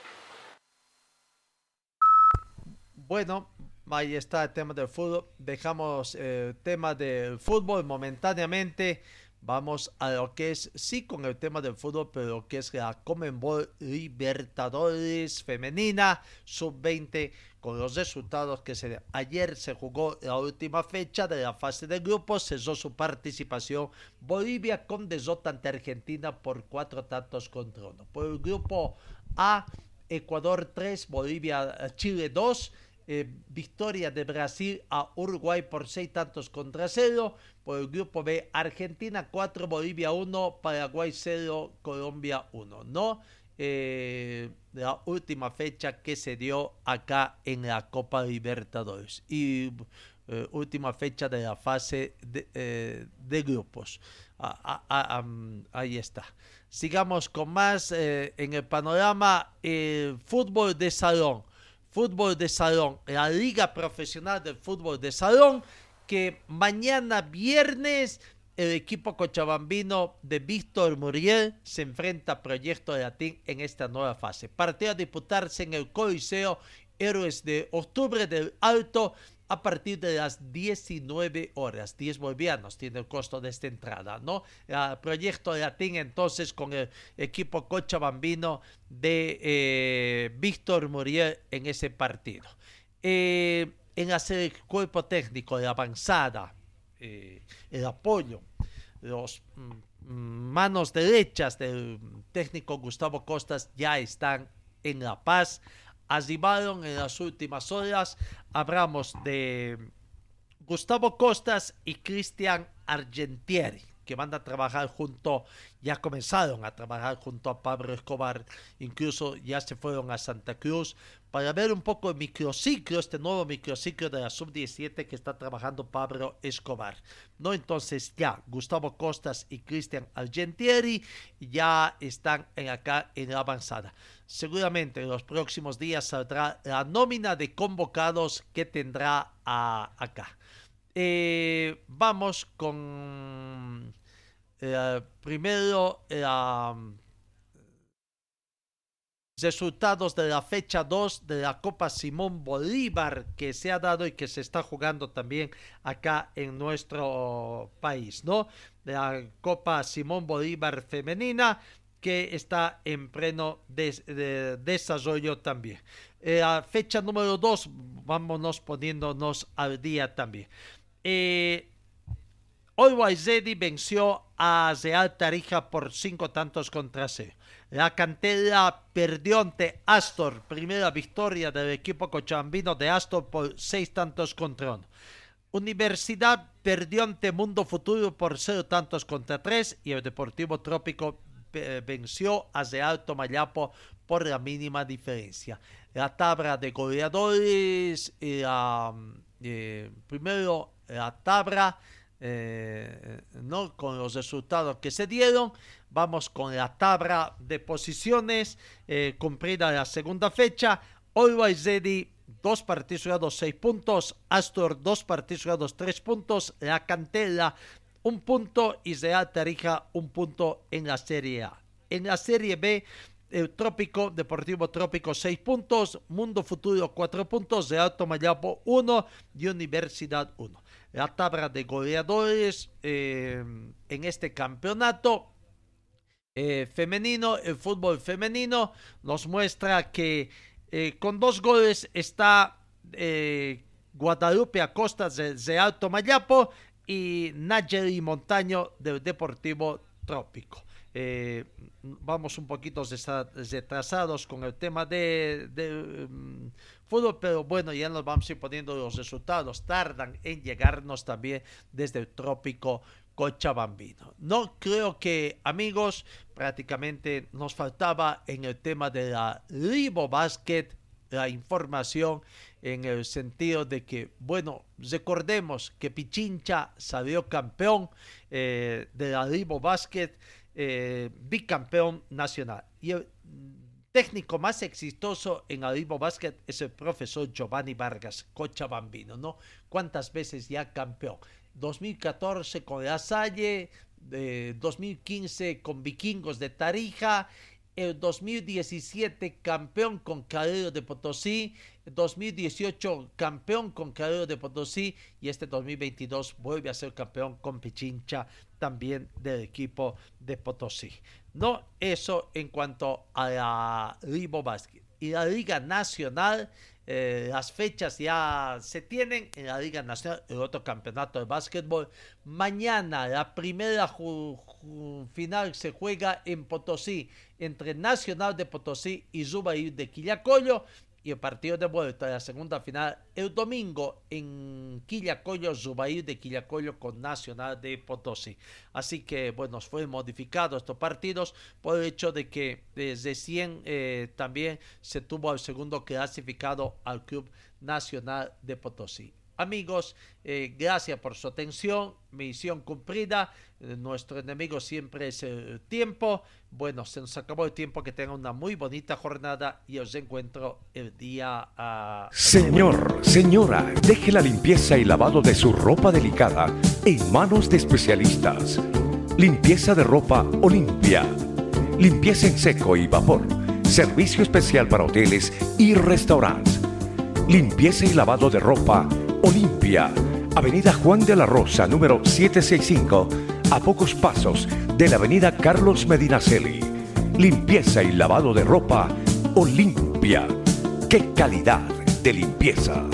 Bueno, ahí está el tema del fútbol. Dejamos el tema del fútbol momentáneamente. Vamos a lo que es, sí, con el tema del fútbol, pero lo que es la Comenbol Libertadores Femenina Sub-20, con los resultados que se ayer se jugó la última fecha de la fase de grupos, cesó su participación Bolivia con desota ante Argentina por cuatro tantos contra uno. Por el grupo A, Ecuador 3, Bolivia, Chile 2, eh, victoria de Brasil a Uruguay por seis tantos contra cero. Por el grupo B, Argentina 4, Bolivia 1, Paraguay 0, Colombia 1. ¿No? Eh, la última fecha que se dio acá en la Copa Libertadores. Y eh, última fecha de la fase de, eh, grupos. Ah, ah, ah, ahí está. Sigamos con más en el panorama fútbol de salón. Fútbol de salón, la Liga Profesional del Fútbol de Salón, que mañana viernes el equipo cochabambino de Víctor Muriel se enfrenta a Proyecto Latín en esta nueva fase. Partido a disputarse en el Coliseo Héroes de Octubre del Alto a partir de las 19 horas. 10 bolivianos tiene el costo de esta entrada, ¿no? El proyecto de Latín entonces con el equipo cochabambino de eh, Víctor Muriel en ese partido. Eh, en hacer el cuerpo técnico de avanzada, eh, el apoyo, los mm, manos derechas del técnico Gustavo Costas ya están en La Paz arribaron en las últimas horas. Hablamos de Gustavo Costas y Cristian Argentieri, que van a trabajar junto, ya comenzaron a trabajar junto a Pablo Escobar, incluso ya se fueron a Santa Cruz para ver un poco el microciclo, este nuevo microciclo de la sub-17 que está trabajando Pablo Escobar. No, entonces ya Gustavo Costas y Cristian Argentieri ya están en acá en la avanzada. Seguramente en los próximos días saldrá la nómina de convocados que tendrá acá. Eh, vamos con eh, primero la resultados de la fecha 2 de la Copa Simón Bolívar que se ha dado y que se está jugando también acá en nuestro país, ¿no? La Copa Simón Bolívar femenina que está en pleno des, de, desarrollo también. Eh, la fecha número 2, vámonos poniéndonos al día también. Eh, Always venció a Real Tarija por cinco tantos contra cero. La cantera perdió ante Astor, primera victoria del equipo cochabambino de Astor por seis tantos contra uno. Universidad perdió ante Mundo Futuro por cero tantos contra tres y el Deportivo Trópico eh, venció a Real Tomayapo por la mínima diferencia. La tabla de goleadores, la, eh, primero la tabla eh, no con los resultados que se dieron. Vamos con la tabla de posiciones eh, cumplida la segunda fecha. Always Ready, dos partidos jugados, seis puntos. Astor, dos partidos jugados, tres puntos. La Cantela, un punto. Y Real Tarija, un punto en la Serie A. En la Serie B, el Trópico, Deportivo Trópico, 6 puntos, Mundo Futuro, 4 puntos, Real Tomayapo, 1 y Universidad, 1. La tabla de goleadores eh, en este campeonato eh, femenino, el fútbol femenino, nos muestra que eh, con dos goles está Guadalupe Acosta de Alto Mayapo y Nayeli Montaño del Deportivo Trópico. Vamos un poquito retrasados con el tema de, de um, fútbol, pero bueno, ya nos vamos a ir poniendo los resultados. Tardan en llegarnos también desde el trópico Cochabambino. No creo que, amigos, prácticamente nos faltaba en el tema de la Libo Basket la información en el sentido de que, bueno, recordemos que Pichincha salió campeón eh, de la Libo Basket eh, bicampeón nacional. Técnico más exitoso en Alivo Basket es el profesor Giovanni Vargas Cochabambino, ¿no? ¿Cuántas veces ya campeón? 2014 con la Salle, eh, 2015 con Vikingos de Tarija, el 2017 campeón con Calero de Potosí, 2018 campeón con Calero de Potosí y este 2022 vuelve a ser campeón con Pichincha también del equipo de Potosí. No, eso en cuanto a la Libo Basket. Y la Liga Nacional, eh, las fechas ya se tienen en la Liga Nacional, el otro campeonato de básquetbol. Mañana la primera final se juega en Potosí entre Nacional de Potosí y Zubair de Quillacollo y el partido de vuelta de la segunda final el domingo en Quillacollo, Zubair de Quillacollo con Nacional de Potosí. Así que, bueno, fue modificado estos partidos por el hecho de que desde 100 eh, también se tuvo al segundo clasificado al Club Nacional de Potosí. Amigos, eh, gracias por su atención, misión cumplida, eh, nuestro enemigo siempre es el tiempo, bueno, se nos acabó el tiempo, que tengan una muy bonita jornada y os encuentro el día... a Señor, señora, deje la limpieza y lavado de su ropa delicada en manos de especialistas. Limpieza de ropa Olimpia. Limpieza en seco y vapor. Servicio especial para hoteles y restaurantes. Limpieza y lavado de ropa Olimpia. Avenida Juan de la Rosa, número 765, a pocos pasos de la Avenida Carlos Medinaceli. Limpieza y lavado de ropa Olimpia. ¡Qué calidad de limpieza!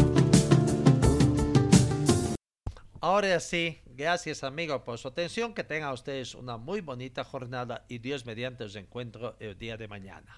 Ahora sí, gracias amigos por su atención, que tengan ustedes una muy bonita jornada y Dios mediante os encuentro el día de mañana.